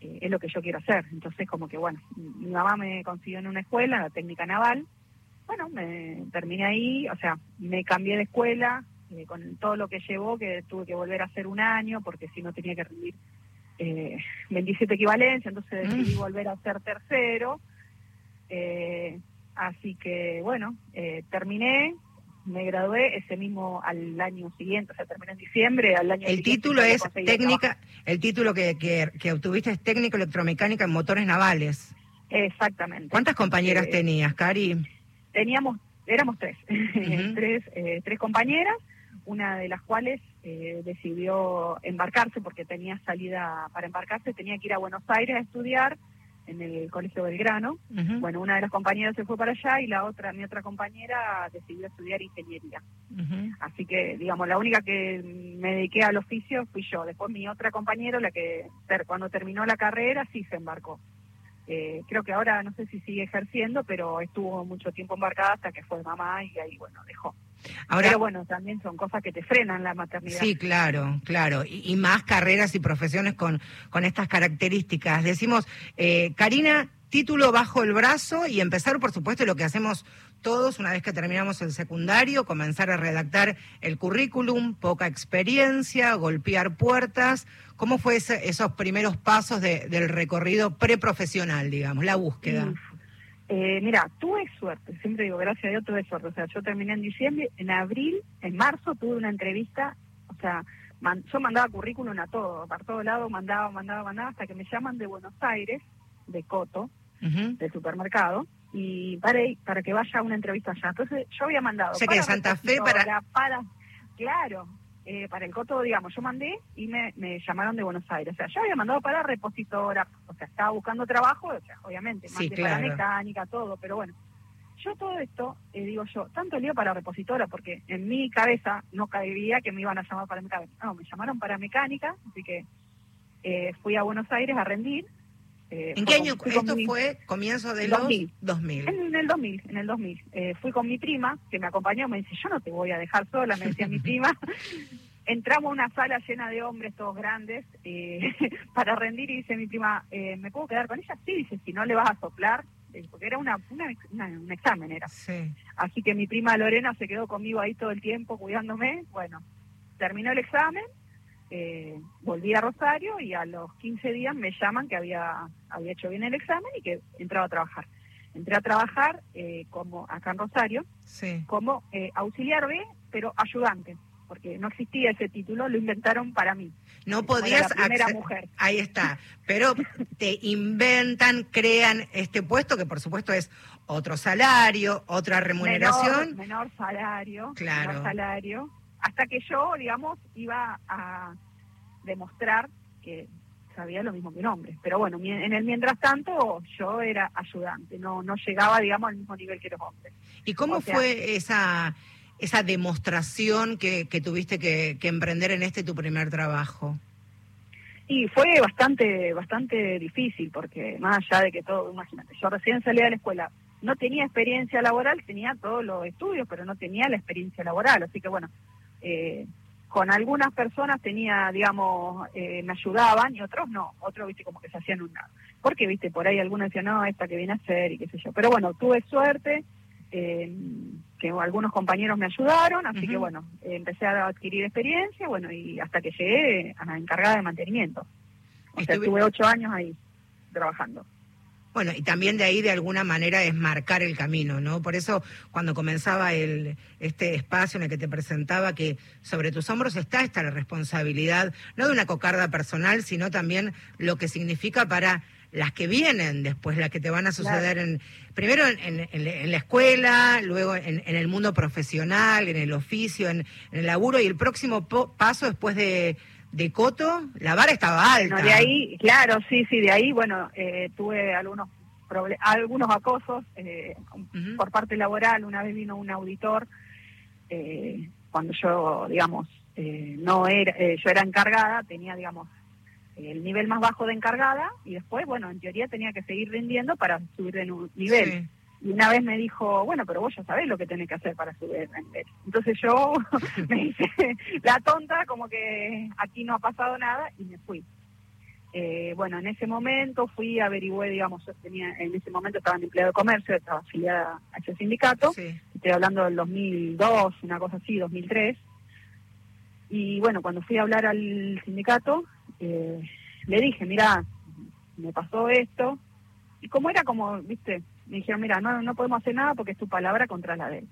[SPEAKER 7] es lo que yo quiero hacer. Entonces, como que bueno, mi mamá me consiguió en una escuela, la técnica naval. Bueno, me terminé ahí, o sea, me cambié de escuela eh, con todo lo que llevó, que tuve que volver a hacer un año, porque si no tenía que rendir eh, 27 equivalencias, entonces decidí mm. volver a hacer tercero. Eh, así que bueno, eh, terminé, me gradué ese mismo al año siguiente, o sea, terminé en diciembre, al año
[SPEAKER 5] El título es técnica, el título que, que, obtuviste es técnico electromecánica en motores navales.
[SPEAKER 7] Exactamente.
[SPEAKER 5] ¿Cuántas compañeras eh, tenías, Cari?
[SPEAKER 7] Teníamos, éramos tres, tres, eh, tres compañeras, una de las cuales eh, decidió embarcarse porque tenía salida para embarcarse, tenía que ir a Buenos Aires a estudiar en el Colegio Belgrano. Bueno, una de las compañeras se fue para allá y la otra, mi otra compañera, decidió estudiar ingeniería. Así que, digamos, la única que me dediqué al oficio fui yo. Después mi otra compañera, la que cuando terminó la carrera, sí se embarcó. Eh, creo que ahora no sé si sigue ejerciendo, pero estuvo mucho tiempo embarcada hasta que fue mamá y ahí, bueno, dejó. Ahora, Pero bueno, también son cosas que te frenan la maternidad.
[SPEAKER 5] Sí, claro, claro. Y, más carreras y profesiones con, con estas características. Decimos, eh, Karina, título bajo el brazo y empezar, por supuesto, lo que hacemos todos una vez que terminamos el secundario, comenzar a redactar el currículum, poca experiencia, golpear puertas. ¿Cómo fue esos primeros pasos del recorrido preprofesional, digamos, la búsqueda?
[SPEAKER 7] Eh, mira, tuve suerte, siempre digo, gracias a Dios tuve suerte. O sea, yo terminé en diciembre, en abril, en marzo tuve una entrevista, o sea, yo mandaba currículum a todo, para todo lado, mandaba, mandaba, mandaba, hasta que me llaman de Buenos Aires, de Coto, del supermercado, y para, para que vaya a una entrevista allá. Entonces yo había mandado...
[SPEAKER 5] O sea, que de Santa Fe para...
[SPEAKER 7] para... Claro, eh, para el coto, digamos, yo mandé y me, llamaron de Buenos Aires. O sea, yo había mandado para repositora, o sea, estaba buscando trabajo, o sea, obviamente, mandé para mecánica, todo, pero bueno. Yo todo esto, eh, digo yo, tanto lío para repositora, porque en mi cabeza no caería que me iban a llamar para mecánica. No, me llamaron para mecánica, así que eh, fui a Buenos Aires a rendir.
[SPEAKER 5] ¿En qué año esto fue? ¿Comienzo del 2000. 2000.
[SPEAKER 7] En, el 2000, en el 2000. fui con mi prima, que me acompañó, me dice, yo no te voy a dejar sola, me decía mi prima. entramos a una sala llena de hombres todos grandes eh, para rendir y dice mi prima, eh, ¿me puedo quedar con ella? Sí, dice, si no le vas a soplar, eh, porque era una, un examen era. Así que mi prima Lorena se quedó conmigo ahí todo el tiempo cuidándome. Bueno, terminó el examen, volví a Rosario y a los 15 días me llaman que había, había hecho bien el examen y que entraba a trabajar. Entré a trabajar como acá en Rosario, como auxiliar B, pero ayudante porque no existía ese título, lo inventaron para mí.
[SPEAKER 5] No podías
[SPEAKER 7] la primera mujer.
[SPEAKER 5] Ahí está. Pero te inventan, crean este puesto que por supuesto es otro salario, otra remuneración.
[SPEAKER 7] Menor, salario, claro. menor salario. Hasta que yo, digamos, iba a demostrar que sabía lo mismo que un hombre. Pero bueno, en el mientras tanto yo era ayudante, no, no llegaba, digamos, al mismo nivel que los hombres.
[SPEAKER 5] ¿Y cómo fue esa esa demostración que, tuviste que, emprender en este tu primer trabajo?
[SPEAKER 7] Y fue bastante, bastante difícil, porque más allá de que todo, imagínate, yo recién salí de la escuela, no tenía experiencia laboral, tenía todos los estudios, pero no tenía la experiencia laboral, así que bueno, eh, con algunas personas tenía, digamos, eh, me ayudaban y otros no, otros, viste, como que se hacían un. Porque, viste, por ahí algunos decían, no, esta que viene a hacer y qué sé yo. Pero bueno, tuve suerte, eh, que algunos compañeros me ayudaron, así que bueno, empecé a adquirir experiencia, bueno, y hasta que llegué a la encargada de mantenimiento. O sea, estuve ocho años ahí trabajando.
[SPEAKER 5] Bueno, y también de ahí de alguna manera es marcar el camino, ¿no? Por eso cuando comenzaba el, este espacio en el que te presentaba que sobre tus hombros está esta responsabilidad, no de una cocarda personal, sino también lo que significa para las que vienen después, las que te van a suceder en primero en, la escuela, luego en, el mundo profesional, en el oficio, en, el laburo y el próximo paso después de, de Coto, la vara estaba alta.
[SPEAKER 7] de ahí, claro, sí, sí, de ahí, bueno, eh, tuve algunos algunos acosos eh, por parte laboral. Una vez vino un auditor eh, cuando yo, digamos, no era, yo era encargada, tenía, digamos, el nivel más bajo de encargada y después, bueno, en teoría tenía que seguir rindiendo para subir de nivel. Y una vez me dijo, bueno, pero vos ya sabés lo que tenés que hacer para subir de nivel. Entonces yo me hice la tonta, como que aquí no ha pasado nada y me fui. Eh, bueno, en ese momento fui, averigüé, digamos, tenía, en ese momento estaba en empleado de comercio, estaba afiliada a ese sindicato, estoy hablando del 2002, una cosa así, 2003. Y bueno, cuando fui a hablar al sindicato, eh, le dije, mira, me pasó esto. Y como era como, viste, me dijeron, mira, no, no podemos hacer nada porque es tu palabra contra la de él.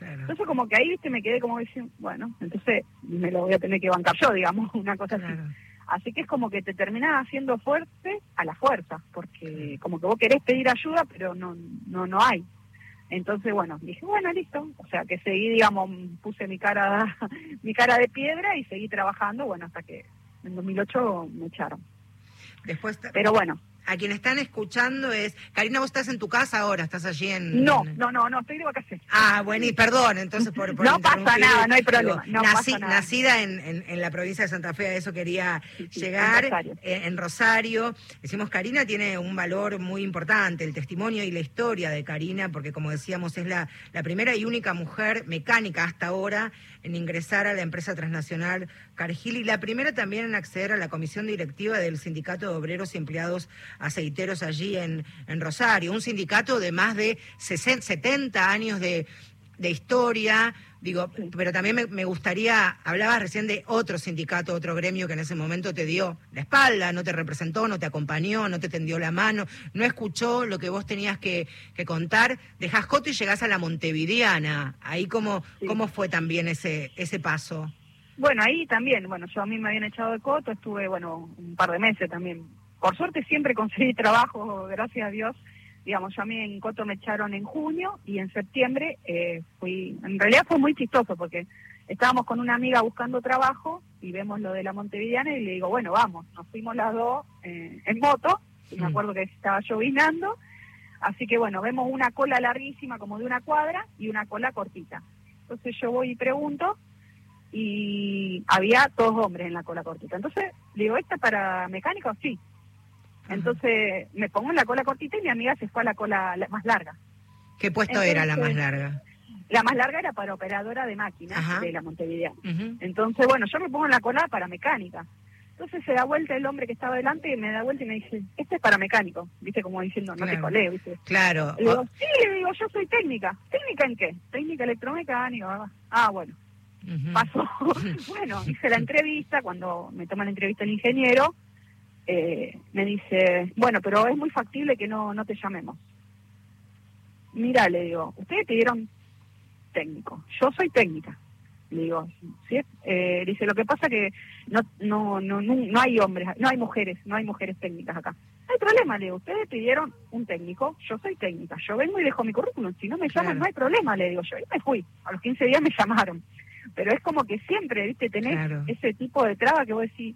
[SPEAKER 7] Entonces como que ahí, viste, me quedé como diciendo, bueno, entonces me lo voy a tener que bancar yo, digamos, una cosa así. Así que es como que te terminás haciendo fuerte a la fuerza, porque como que vos querés pedir ayuda, pero no, no, no hay. Entonces, bueno, dije, bueno, listo. O sea, que seguí, digamos, puse mi cara, mi cara de piedra y seguí trabajando, bueno, hasta que en 2008 me echaron.
[SPEAKER 5] Después,
[SPEAKER 7] pero bueno,
[SPEAKER 5] a quien están escuchando es, Karina, vos estás en tu casa ahora, estás allí en...
[SPEAKER 7] No, no, no, no, estoy de vacaciones.
[SPEAKER 5] Ah, bueno, y perdón, entonces por...
[SPEAKER 7] no pasa nada, no hay problema.
[SPEAKER 5] Nacida en, en, la provincia de Santa Fe, a eso quería llegar, eh, en Rosario. Decimos, Karina tiene un valor muy importante, el testimonio y la historia de Karina, porque como decíamos, es la, la primera y única mujer mecánica hasta ahora en ingresar a la empresa transnacional Cargill y la primera también en acceder a la comisión directiva del Sindicato de Obreros y Empleados Aceiteros allí en, en Rosario, un sindicato de más de 60, 70 años de, de historia, digo, pero también me, gustaría, hablabas recién de otro sindicato, otro gremio que en ese momento te dio la espalda, no te representó, no te acompañó, no te tendió la mano, no escuchó lo que vos tenías que, contar, dejás Coto y llegás a la Montevideana, ahí cómo, cómo fue también ese, ese paso.
[SPEAKER 7] Bueno, ahí también, bueno, yo a mí me habían echado de Coto, estuve, bueno, un par de meses también. Por suerte siempre conseguí trabajo, gracias a Dios, digamos, yo a mí en Coto me echaron en junio y en septiembre eh, fui, en realidad fue muy chistoso porque estábamos con una amiga buscando trabajo y vemos lo de la Montevideana y le digo, bueno, vamos, nos fuimos las dos eh, en moto, y me mm. acuerdo que estaba llovinando, así que bueno, vemos una cola larguísima como de una cuadra y una cola cortita. Entonces yo voy y pregunto y había dos hombres en la cola cortita. Entonces le digo, ¿esta para mecánico? Sí. Entonces me pongo en la cola cortita y mi amiga se fue a la cola más larga.
[SPEAKER 5] ¿Qué puesto era la más larga?
[SPEAKER 7] La más larga era para operadora de máquinas de la Montevideo. Entonces, bueno, yo me pongo en la cola para mecánica. Entonces se da vuelta el hombre que estaba delante y me da vuelta y me dice, este es para mecánico. Viste, como diciendo, no te colé, viste.
[SPEAKER 5] Claro.
[SPEAKER 7] Le digo, sí, le digo, yo soy técnica. ¿Técnica en qué? Técnica electromecánica. Ah, bueno. Pasó. bueno, hice la entrevista, cuando me toma la entrevista el ingeniero, eh, me dice, bueno, pero es muy factible que no, no te llamemos. Mira, le digo, ustedes pidieron técnico, yo soy técnica. Le digo, ¿sí? Eh, dice, lo que pasa que no, no, no, no, hay hombres, no hay mujeres, no hay mujeres técnicas acá. No hay problema, le digo, ustedes pidieron un técnico, yo soy técnica, yo vengo y dejo mi currículum, si no me llaman no hay problema, le digo yo, y me fui, a los 15 días me llamaron. Pero es como que siempre, viste, tenés ese tipo de traba que vos decís,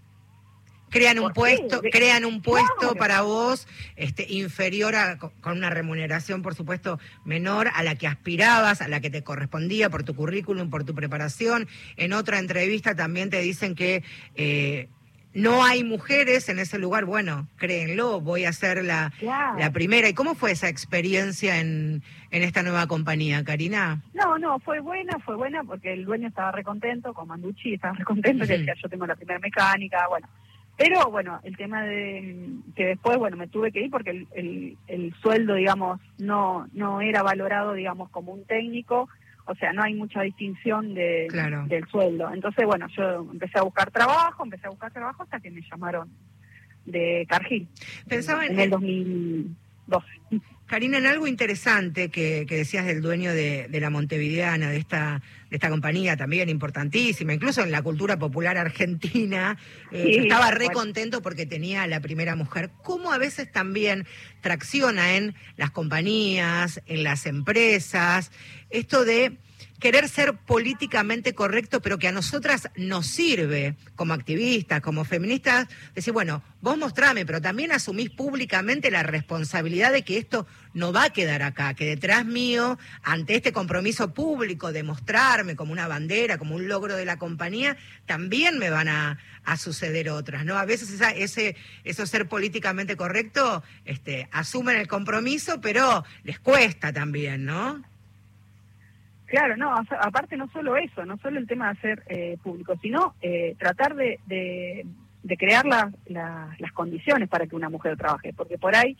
[SPEAKER 5] crean un puesto, crean un puesto para vos este, inferior a, con una remuneración, por supuesto, menor a la que aspirabas, a la que te correspondía por tu currículum, por tu preparación. En otra entrevista también te dicen que eh, no hay mujeres en ese lugar. Bueno, créenlo, voy a ser la, la primera. ¿Y cómo fue esa experiencia en, en esta nueva compañía, Karina?
[SPEAKER 7] No, no, fue buena, fue buena porque el dueño estaba recontento, con Manducci estaba recontento, que decía yo tengo la primera mecánica, bueno pero bueno, el tema de que después, bueno, me tuve que ir porque el, el, sueldo, digamos, no, no era valorado, digamos, como un técnico, o sea, no hay mucha distinción de, del sueldo. Entonces, bueno, yo empecé a buscar trabajo, empecé a buscar trabajo hasta que me llamaron de Cargill.
[SPEAKER 5] Pensaba
[SPEAKER 7] en, el 2000 12.
[SPEAKER 5] Karina, en algo interesante que, decías del dueño de, la Montevideana, de esta, de esta compañía también importantísima, incluso en la cultura popular argentina, eh, estaba re contento porque tenía la primera mujer. ¿Cómo a veces también tracciona en las compañías, en las empresas, esto de querer ser políticamente correcto, pero que a nosotras nos sirve como activistas, como feministas, decir, bueno, vos mostrame, pero también asumís públicamente la responsabilidad de que esto no va a quedar acá, que detrás mío, ante este compromiso público de mostrarme como una bandera, como un logro de la compañía, también me van a, suceder otras, ¿no? A veces esa, ese, eso ser políticamente correcto, este, asumen el compromiso, pero les cuesta también, ¿no?
[SPEAKER 7] Claro, no, aparte no solo eso, no solo el tema de hacer eh, público, sino eh, tratar de, de, crear las condiciones para que una mujer trabaje, porque por ahí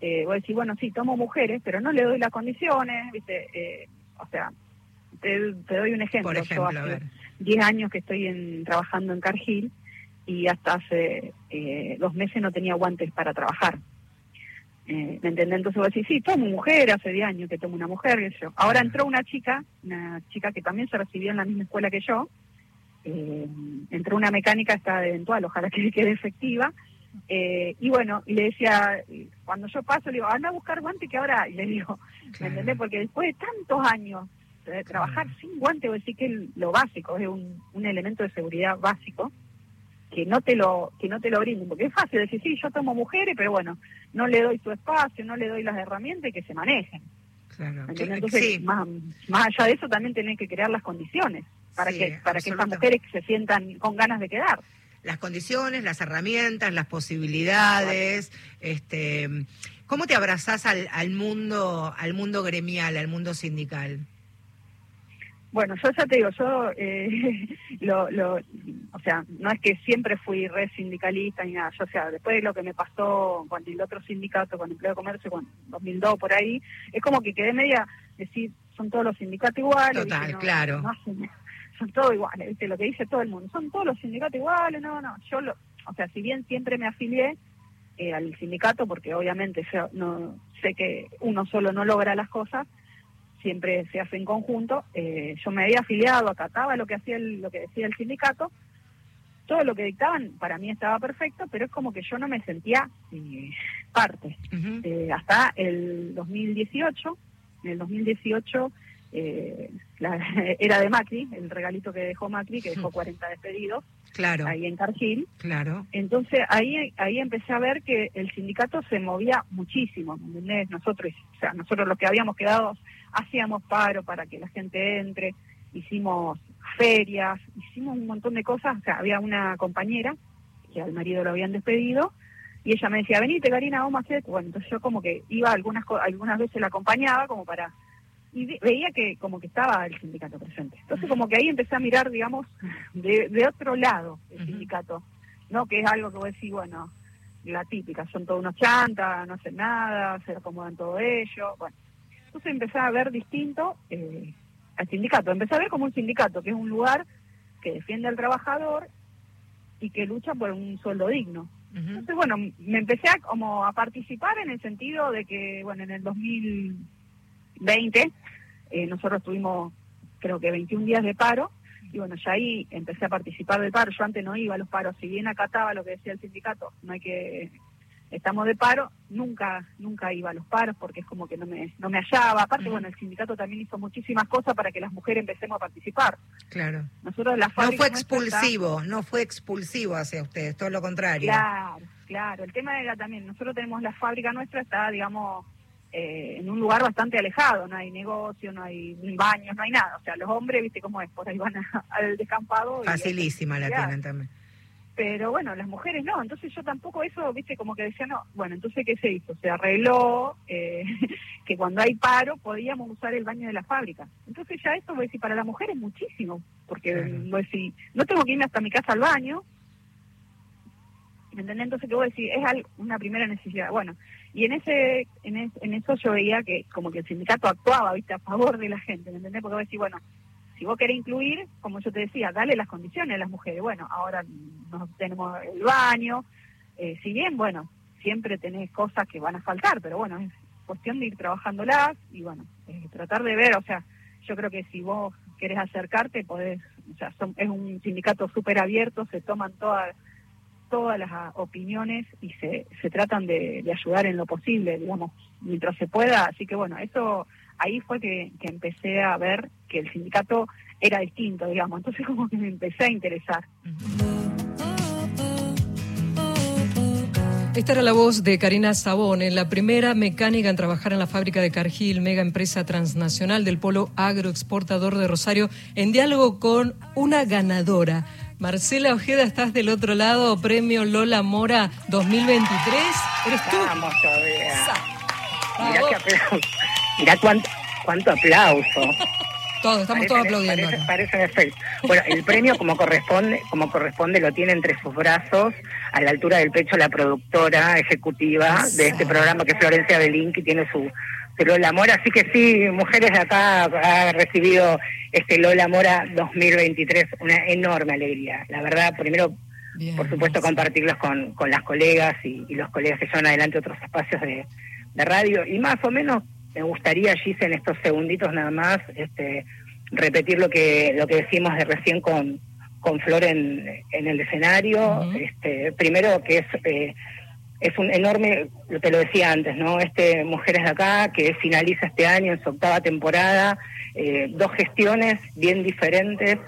[SPEAKER 7] eh, voy a decir, bueno, sí, tomo mujeres, pero no le doy las condiciones, ¿viste? Eh, o sea, te, doy un ejemplo.
[SPEAKER 5] Por ejemplo, Yo
[SPEAKER 7] hace 10 años que estoy en, trabajando en Cargill y hasta hace dos meses no tenía guantes para trabajar. Eh, ¿Me entiendes? Entonces voy a decir, sí, tomo mujer, hace 10 años que tomo una mujer, yo. Ahora entró una chica, una chica que también se recibió en la misma escuela que yo, eh, entró una mecánica, está eventual, ojalá que quede efectiva, eh, y bueno, y le decía, cuando yo paso, le digo, anda a buscar guante que ahora, y le digo, ¿me entendés? Porque después de tantos años de trabajar sin guante, voy a decir que lo básico, es un, un elemento de seguridad básico, que no te lo que no te lo brinden porque es fácil decir sí yo tomo mujeres pero bueno no le doy su espacio no le doy las herramientas y que se manejen.
[SPEAKER 5] Claro.
[SPEAKER 7] entonces más, más allá de eso también tenés que crear las condiciones para que para que estas mujeres se sientan con ganas de quedar.
[SPEAKER 5] Las condiciones las herramientas las posibilidades este cómo te abrazás al, al mundo al mundo gremial al mundo sindical
[SPEAKER 7] bueno, yo ya te digo, yo, eh, lo, lo, o sea, no es que siempre fui re sindicalista ni nada, yo, o sea, después de lo que me pasó con el otro sindicato, con Empleo de Comercio, con 2002 por ahí, es como que quedé media, decir, son todos los sindicatos iguales.
[SPEAKER 5] Total, claro.
[SPEAKER 7] son todos iguales, ¿viste? lo que dice todo el mundo, son todos los sindicatos iguales, no, no, yo, lo, o sea, si bien siempre me afilié eh, al sindicato, porque obviamente yo no sé que uno solo no logra las cosas, siempre se hace en conjunto. Eh, yo me había afiliado, acataba lo que hacía el, lo que decía el sindicato. Todo lo que dictaban para mí estaba perfecto, pero es como que yo no me sentía eh, parte. Eh, hasta el 2018, en el 2018 era de Macri, el regalito que dejó Macri, que dejó 40 despedidos.
[SPEAKER 5] Claro.
[SPEAKER 7] Ahí en Cargill.
[SPEAKER 5] Claro.
[SPEAKER 7] Entonces ahí ahí empecé a ver que el sindicato se movía muchísimo, Nosotros, o sea, nosotros los que habíamos quedado hacíamos paro para que la gente entre, hicimos ferias, hicimos un montón de cosas. O sea, había una compañera que al marido lo habían despedido y ella me decía, venite Karina, vamos a hacer. Bueno, entonces yo como que iba algunas, algunas veces la acompañaba como para... Y veía que como que estaba el sindicato presente. Entonces como que ahí empecé a mirar, digamos, de, de otro lado el sindicato. No que es algo que voy a decir, bueno, la típica, son todos unos chantas, no hacen nada, se acomodan todo ello. Bueno, entonces empecé a ver distinto eh, al sindicato. Empecé a ver como un sindicato, que es un lugar que defiende al trabajador y que lucha por un sueldo digno. Entonces, bueno, me empecé a, como a participar en el sentido de que, bueno, en el 2020 eh, nosotros tuvimos, creo que 21 días de paro, y bueno, ya ahí empecé a participar del paro. Yo antes no iba a los paros, si bien acataba lo que decía el sindicato, no hay que estamos de paro, nunca nunca iba a los paros porque es como que no me, no me hallaba. Aparte, bueno, el sindicato también hizo muchísimas cosas para que las mujeres empecemos a participar.
[SPEAKER 5] Claro.
[SPEAKER 7] Nosotros la
[SPEAKER 5] No fue expulsivo, no fue expulsivo hacia ustedes, todo lo contrario.
[SPEAKER 7] Claro, claro. El tema era también, nosotros tenemos la fábrica nuestra, está, digamos, eh, en un lugar bastante alejado, no hay negocio, no hay baños, no hay nada. O sea, los hombres, viste cómo es, por ahí van al descampado.
[SPEAKER 5] Facilísima la tienen también
[SPEAKER 7] pero bueno, las mujeres no, entonces yo tampoco eso, viste, como que decía, no, bueno, entonces ¿qué se hizo? Se arregló eh, que cuando hay paro podíamos usar el baño de la fábrica. Entonces ya eso, voy a decir, para la mujer es muchísimo, porque voy a decir, no tengo que irme hasta mi casa al baño, ¿me entendés? Entonces, ¿qué voy a decir? Es una primera necesidad. Bueno, y en ese, en, en eso yo veía que como que el sindicato actuaba, viste, a favor de la gente, ¿me entendés? Porque voy a decir, bueno, si vos querés incluir, como yo te decía, dale las condiciones a las mujeres. Bueno, ahora no tenemos el baño, eh, si bien, bueno, siempre tenés cosas que van a faltar, pero bueno, es cuestión de ir trabajándolas y bueno, eh, tratar de ver, o sea, yo creo que si vos querés acercarte, podés, o sea, es un sindicato súper abierto, se toman todas todas las opiniones y se, se tratan de, ayudar en lo posible, digamos, mientras se pueda. Así que bueno, eso ahí fue que, que empecé a ver que el sindicato era distinto, digamos. Entonces como que me empecé a interesar.
[SPEAKER 3] Esta era la voz de Karina Sabone, la primera mecánica en trabajar en la fábrica de Cargill, mega empresa transnacional del polo agroexportador de Rosario, en diálogo con una ganadora. Marcela Ojeda, estás del otro lado, premio Lola Mora 2023. ¿Eres tú?
[SPEAKER 4] Vamos Mirá, qué aplauso. Mirá cuánto, cuánto aplauso.
[SPEAKER 3] Todos, estamos todos aplaudiendo.
[SPEAKER 4] Parece, parece Bueno, el premio como corresponde, como corresponde lo tiene entre sus brazos, a la altura del pecho, la productora ejecutiva de este programa, que es Florencia Belín, que tiene su, Lola Mora. Así que sí, Mujeres de Acá ha recibido este Lola Mora 2023, una enorme alegría. La verdad, primero, por supuesto, compartirlos con, con las colegas y, los colegas que llevan adelante otros espacios de, de radio. Y más o menos me gustaría, Gise, en estos segunditos nada más, este, repetir lo que lo que decimos de recién con, con Flor en, en el escenario. este, primero que es eh, es un enorme, te lo decía antes, ¿no? Este Mujeres de Acá, que finaliza este año en su octava temporada, eh, dos gestiones bien diferentes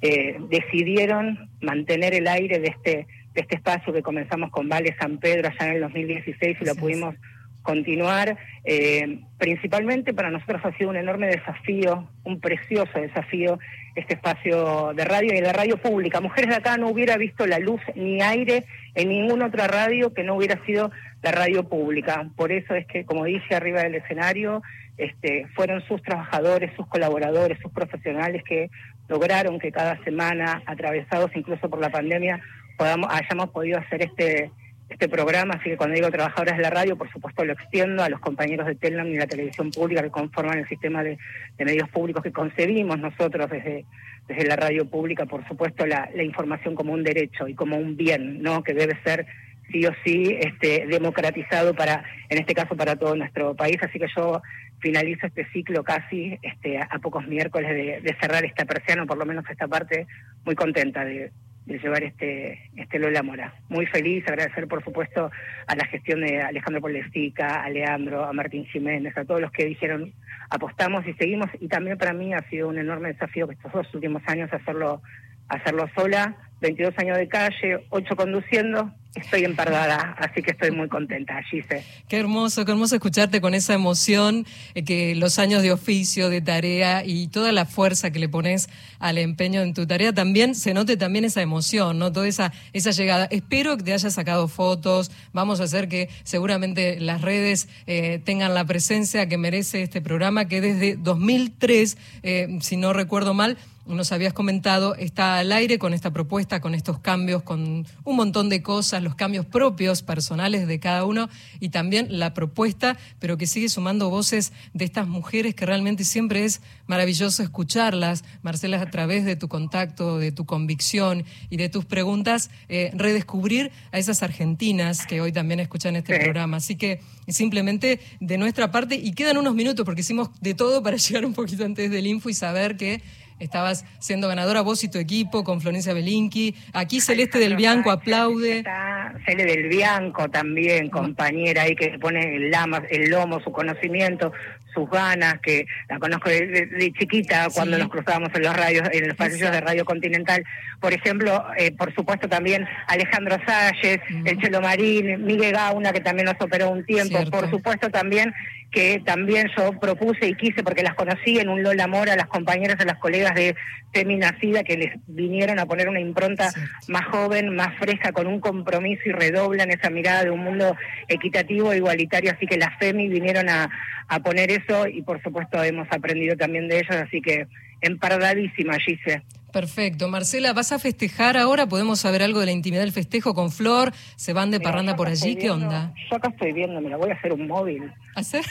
[SPEAKER 4] eh, decidieron mantener el aire de este de este espacio que comenzamos con Vale San Pedro allá en el 2016 y lo pudimos continuar. Eh, principalmente para nosotros ha sido un enorme desafío, un precioso desafío, este espacio de radio y la radio pública. Mujeres de acá no hubiera visto la luz ni aire en ninguna otra radio que no hubiera sido la radio pública. Por eso es que, como dije arriba del escenario, este, fueron sus trabajadores, sus colaboradores, sus profesionales que lograron que cada semana, atravesados incluso por la pandemia, podamos, hayamos podido hacer este este programa, así que cuando digo trabajadores de la radio, por supuesto lo extiendo a los compañeros de Telnam y la televisión pública que conforman el sistema de, medios públicos que concebimos nosotros desde, desde la radio pública, por supuesto la, información como un derecho y como un bien, ¿no? que debe ser sí o sí este, democratizado para, en este caso, para todo nuestro país. Así que yo finalizo este ciclo casi este, a, pocos miércoles de, de cerrar esta persiana, o por lo menos esta parte, muy contenta de, de llevar este, este Lola Mora. Muy feliz, agradecer por supuesto a la gestión de Alejandro Polestica, a Leandro, a Martín Jiménez, a todos los que dijeron apostamos y seguimos, y también para mí ha sido un enorme desafío estos dos últimos años hacerlo, hacerlo sola, 22 años de calle, 8 conduciendo, estoy empardada, así que estoy muy contenta, Gise.
[SPEAKER 3] Qué hermoso, qué hermoso escucharte con esa emoción, eh, que los años de oficio, de tarea y toda la fuerza que le pones al empeño en tu tarea, también se note también esa emoción, ¿no? Toda esa, esa llegada. Espero que te hayas sacado fotos, vamos a hacer que seguramente las redes eh, tengan la presencia que merece este programa, que desde 2003, eh, si no recuerdo mal, nos habías comentado, está al aire con esta propuesta, con estos cambios, con un montón de cosas, los cambios propios, personales de cada uno y también la propuesta, pero que sigue sumando voces de estas mujeres que realmente siempre es maravilloso escucharlas, Marcela, a través de tu contacto, de tu convicción y de tus preguntas, eh, redescubrir a esas argentinas que hoy también escuchan este programa. Así que simplemente de nuestra parte, y quedan unos minutos porque hicimos de todo para llegar un poquito antes del info y saber que Estabas siendo ganadora vos y tu equipo con Florencia Belinqui. Aquí Celeste del Bianco aplaude.
[SPEAKER 4] Está Celeste del Bianco también, compañera ahí que pone el, lama, el lomo, su conocimiento, sus ganas, que la conozco de, chiquita cuando nos cruzábamos en los radios, en los pasillos de Radio Continental. Por ejemplo, eh, por supuesto también Alejandro Salles, el Chelo Marín, Miguel Gauna, que también nos operó un tiempo. Por supuesto también que también yo propuse y quise, porque las conocí en un Lola Mora, las compañeras y las colegas de Feminacida, que les vinieron a poner una impronta más joven, más fresca, con un compromiso y redoblan esa mirada de un mundo equitativo, e igualitario. Así que las FEMI vinieron a, a poner eso y por supuesto hemos aprendido también de ellos, así que empardadísima, Gise.
[SPEAKER 3] Perfecto. Marcela, ¿vas a festejar ahora? ¿Podemos saber algo de la intimidad del festejo con Flor? ¿Se van de parranda por allí? ¿Qué onda?
[SPEAKER 4] Yo acá estoy viendo, mira, voy a hacer un móvil.
[SPEAKER 3] ¿Hacer?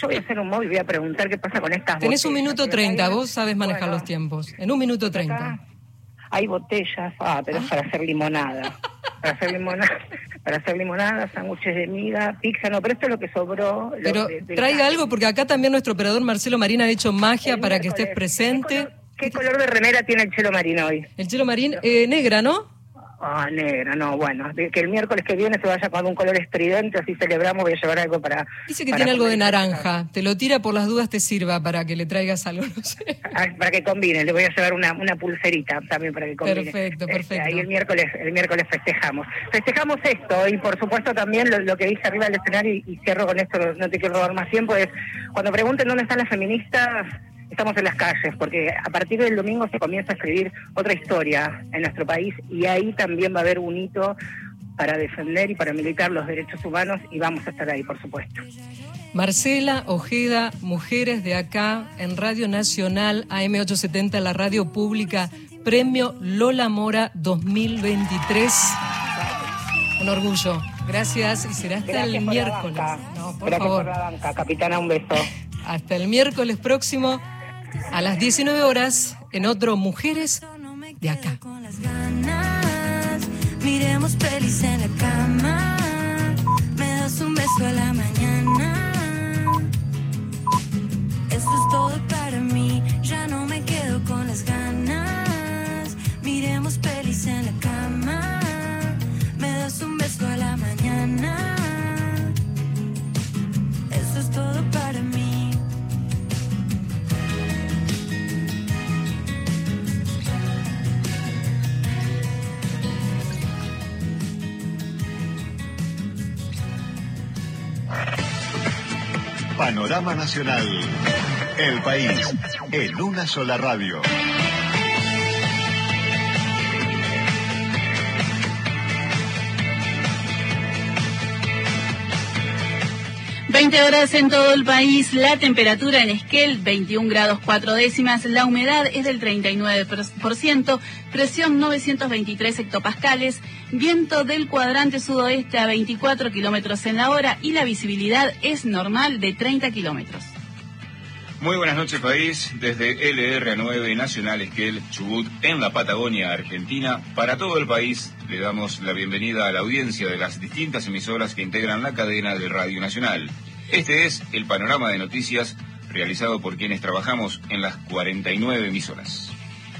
[SPEAKER 4] yo voy a hacer un móvil, voy a preguntar qué pasa con estas
[SPEAKER 3] Tenés un minuto treinta, vos sabes manejar los tiempos. En un minuto treinta.
[SPEAKER 4] Hay botellas, ah, pero es para hacer limonada. para hacer limonada. para hacer limonada, sándwiches de miga, pizza, no, pero esto es lo que sobró.
[SPEAKER 3] Pero traiga algo, porque acá también nuestro operador Marcelo Marín ha hecho magia para que estés presente.
[SPEAKER 4] ¿Qué color, de remera tiene el Chelo Marín hoy?
[SPEAKER 3] El Chelo Marín, eh, negra, ¿no?
[SPEAKER 4] Ah, negra, no, bueno, que el miércoles que viene se vaya con un color estridente, así celebramos, voy a llevar algo para...
[SPEAKER 3] Dice que tiene algo de naranja, te lo tira por las dudas, te sirva para que le traigas algo, no sé.
[SPEAKER 4] Ah, para que combine, le voy a llevar una, una pulserita también para que combine.
[SPEAKER 3] Perfecto, este, perfecto.
[SPEAKER 4] ahí el miércoles, el miércoles festejamos. Festejamos esto y por supuesto también lo, que dice arriba del escenario y, y cierro con esto, no te quiero robar más tiempo, es cuando pregunten dónde están las feministas estamos en las calles, porque a partir del domingo se comienza a escribir otra historia en nuestro país y ahí también va a haber un hito para defender y para militar los derechos humanos y vamos a estar ahí, por supuesto.
[SPEAKER 3] Marcela Ojeda, Mujeres de Acá, en Radio Nacional, AM870, la radio pública, Premio Lola Mora 2023. Un orgullo. Gracias y será hasta el miércoles.
[SPEAKER 4] No, por favor. capitana, un beso.
[SPEAKER 3] Hasta el miércoles próximo a las 19 horas en otro Mujeres de acá.
[SPEAKER 2] Miremos pelis en la cama, me das un beso a la mañana. Eso es todo para mí,
[SPEAKER 8] Panorama Nacional. El país en una sola radio.
[SPEAKER 9] 20 horas en todo el país, la temperatura en Esquel 21 grados 4 décimas, la humedad es del 39%, presión 923 hectopascales, viento del cuadrante sudoeste a 24 kilómetros en la hora y la visibilidad es normal de 30 kilómetros.
[SPEAKER 10] Muy buenas noches país, desde LRA9 Nacional Esquel Chubut en la Patagonia Argentina. Para todo el país le damos la bienvenida a la audiencia de las distintas emisoras que integran la cadena de Radio Nacional. Este es el panorama de noticias realizado por quienes trabajamos en las 49 emisoras.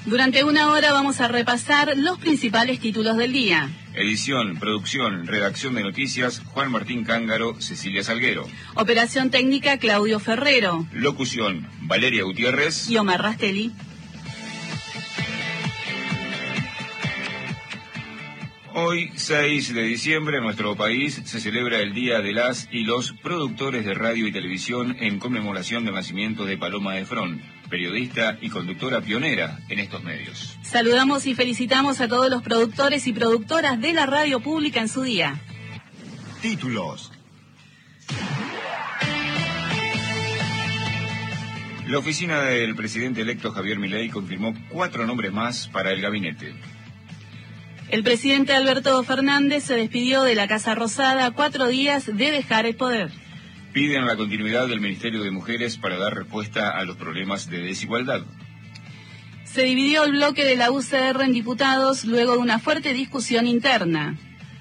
[SPEAKER 9] Durante una hora vamos a repasar los principales títulos del día.
[SPEAKER 10] Edición, producción, redacción de noticias, Juan Martín Cángaro, Cecilia Salguero.
[SPEAKER 9] Operación técnica, Claudio Ferrero.
[SPEAKER 10] Locución, Valeria Gutiérrez.
[SPEAKER 9] Y Omar Rastelli.
[SPEAKER 10] Hoy, 6 de diciembre, en nuestro país se celebra el Día de las y los productores de radio y televisión en conmemoración del nacimiento de Paloma de Front, periodista y conductora pionera en estos medios.
[SPEAKER 9] Saludamos y felicitamos a todos los productores y productoras de la radio pública en su día.
[SPEAKER 8] Títulos.
[SPEAKER 10] La oficina del presidente electo Javier Milei confirmó cuatro nombres más para el gabinete.
[SPEAKER 9] El presidente Alberto Fernández se despidió de la Casa Rosada cuatro días de dejar el poder.
[SPEAKER 10] Piden la continuidad del Ministerio de Mujeres para dar respuesta a los problemas de desigualdad.
[SPEAKER 9] Se dividió el bloque de la UCR en diputados luego de una fuerte discusión interna.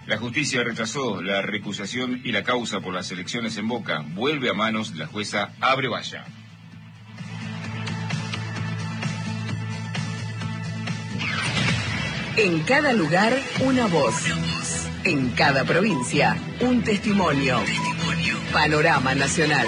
[SPEAKER 10] La justicia retrasó la recusación y la causa por las elecciones en Boca. Vuelve a manos de la jueza Abre Valla.
[SPEAKER 1] En cada lugar, una voz. En cada provincia, un testimonio. Panorama Nacional.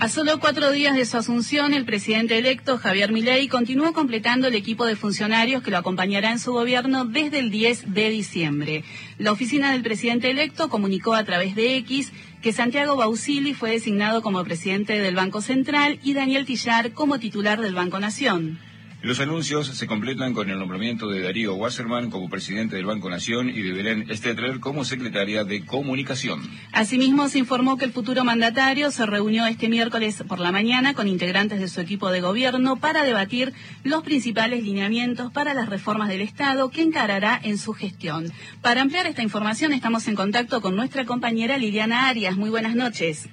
[SPEAKER 9] A solo cuatro días de su asunción, el presidente electo Javier Milei continuó completando el equipo de funcionarios que lo acompañará en su gobierno desde el 10 de diciembre. La oficina del presidente electo comunicó a través de X que Santiago Bausili fue designado como presidente del Banco Central y Daniel Tillar como titular del Banco Nación.
[SPEAKER 10] Los anuncios se completan con el nombramiento de Darío Wasserman como presidente del Banco Nación y de Belén Stetler como secretaria de Comunicación.
[SPEAKER 9] Asimismo, se informó que el futuro mandatario se reunió este miércoles por la mañana con integrantes de su equipo de gobierno para debatir los principales lineamientos para las reformas del Estado que encarará en su gestión. Para ampliar esta información, estamos en contacto con nuestra compañera Liliana Arias. Muy buenas noches.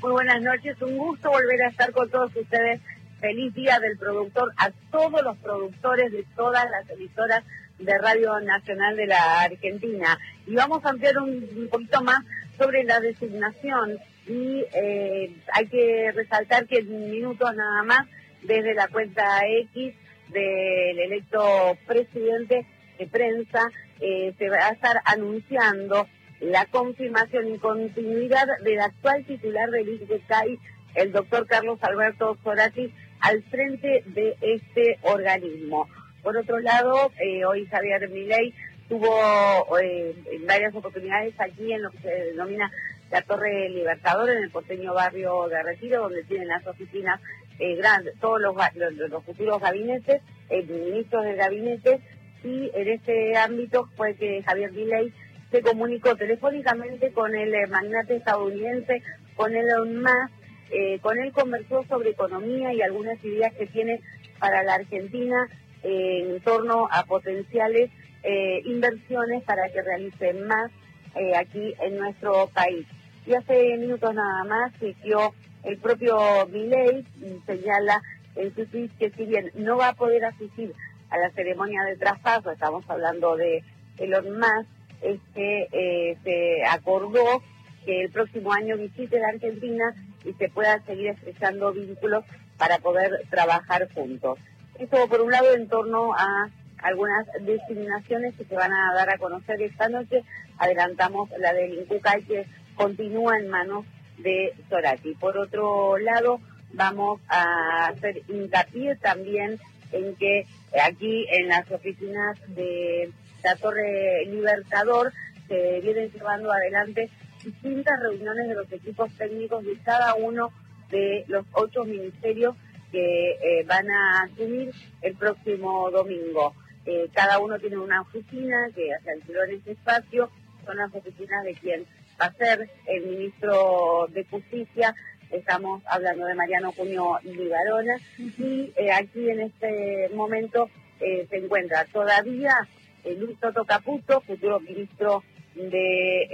[SPEAKER 11] Muy buenas noches, un gusto volver a estar con todos ustedes feliz día del productor a todos los productores de todas las emisoras de Radio Nacional de la Argentina. Y vamos a ampliar un, poquito más sobre la designación y eh, hay que resaltar que en minutos nada más desde la cuenta X del electo presidente de prensa eh, se va a estar anunciando la confirmación y continuidad del actual titular del INCAI, el doctor Carlos Alberto Sorati, al frente de este organismo. Por otro lado, eh, hoy Javier Milei tuvo eh, varias oportunidades aquí en lo que se denomina la Torre Libertador, en el porteño barrio de Retiro, donde tienen las oficinas eh, grandes, todos los, futuros gabinetes, eh, ministros del gabinete, y en este ámbito fue que Javier Milei se comunicó telefónicamente con el magnate estadounidense, con Elon Musk, eh, con él conversó sobre economía y algunas ideas que tiene para la Argentina eh, en torno a potenciales inversiones para que realicen más aquí en nuestro país. Y hace minutos nada más que el propio Milei señala en su tweet que si bien no va a poder asistir a la ceremonia de traspaso, estamos hablando de Elon Musk, este, eh, se acordó que el próximo año visite la Argentina y se pueda seguir estrechando vínculos para poder trabajar juntos. Eso por un lado en torno a algunas designaciones que se van a dar a conocer esta noche. Adelantamos la del Incucay que continúa en manos de Sorati. Por otro lado, vamos a hacer hincapié también en que aquí en las oficinas de la Torre Libertador se vienen llevando adelante distintas reuniones de los equipos técnicos de cada uno de los ocho ministerios que eh, van a asumir el próximo domingo. Eh, cada uno tiene una oficina que se alquiló en ese espacio, son las oficinas de quien va a ser el ministro de Justicia, estamos hablando de Mariano Cuño Libarona, y eh, aquí en este momento se encuentra todavía Luis Toto Caputo, futuro ministro de...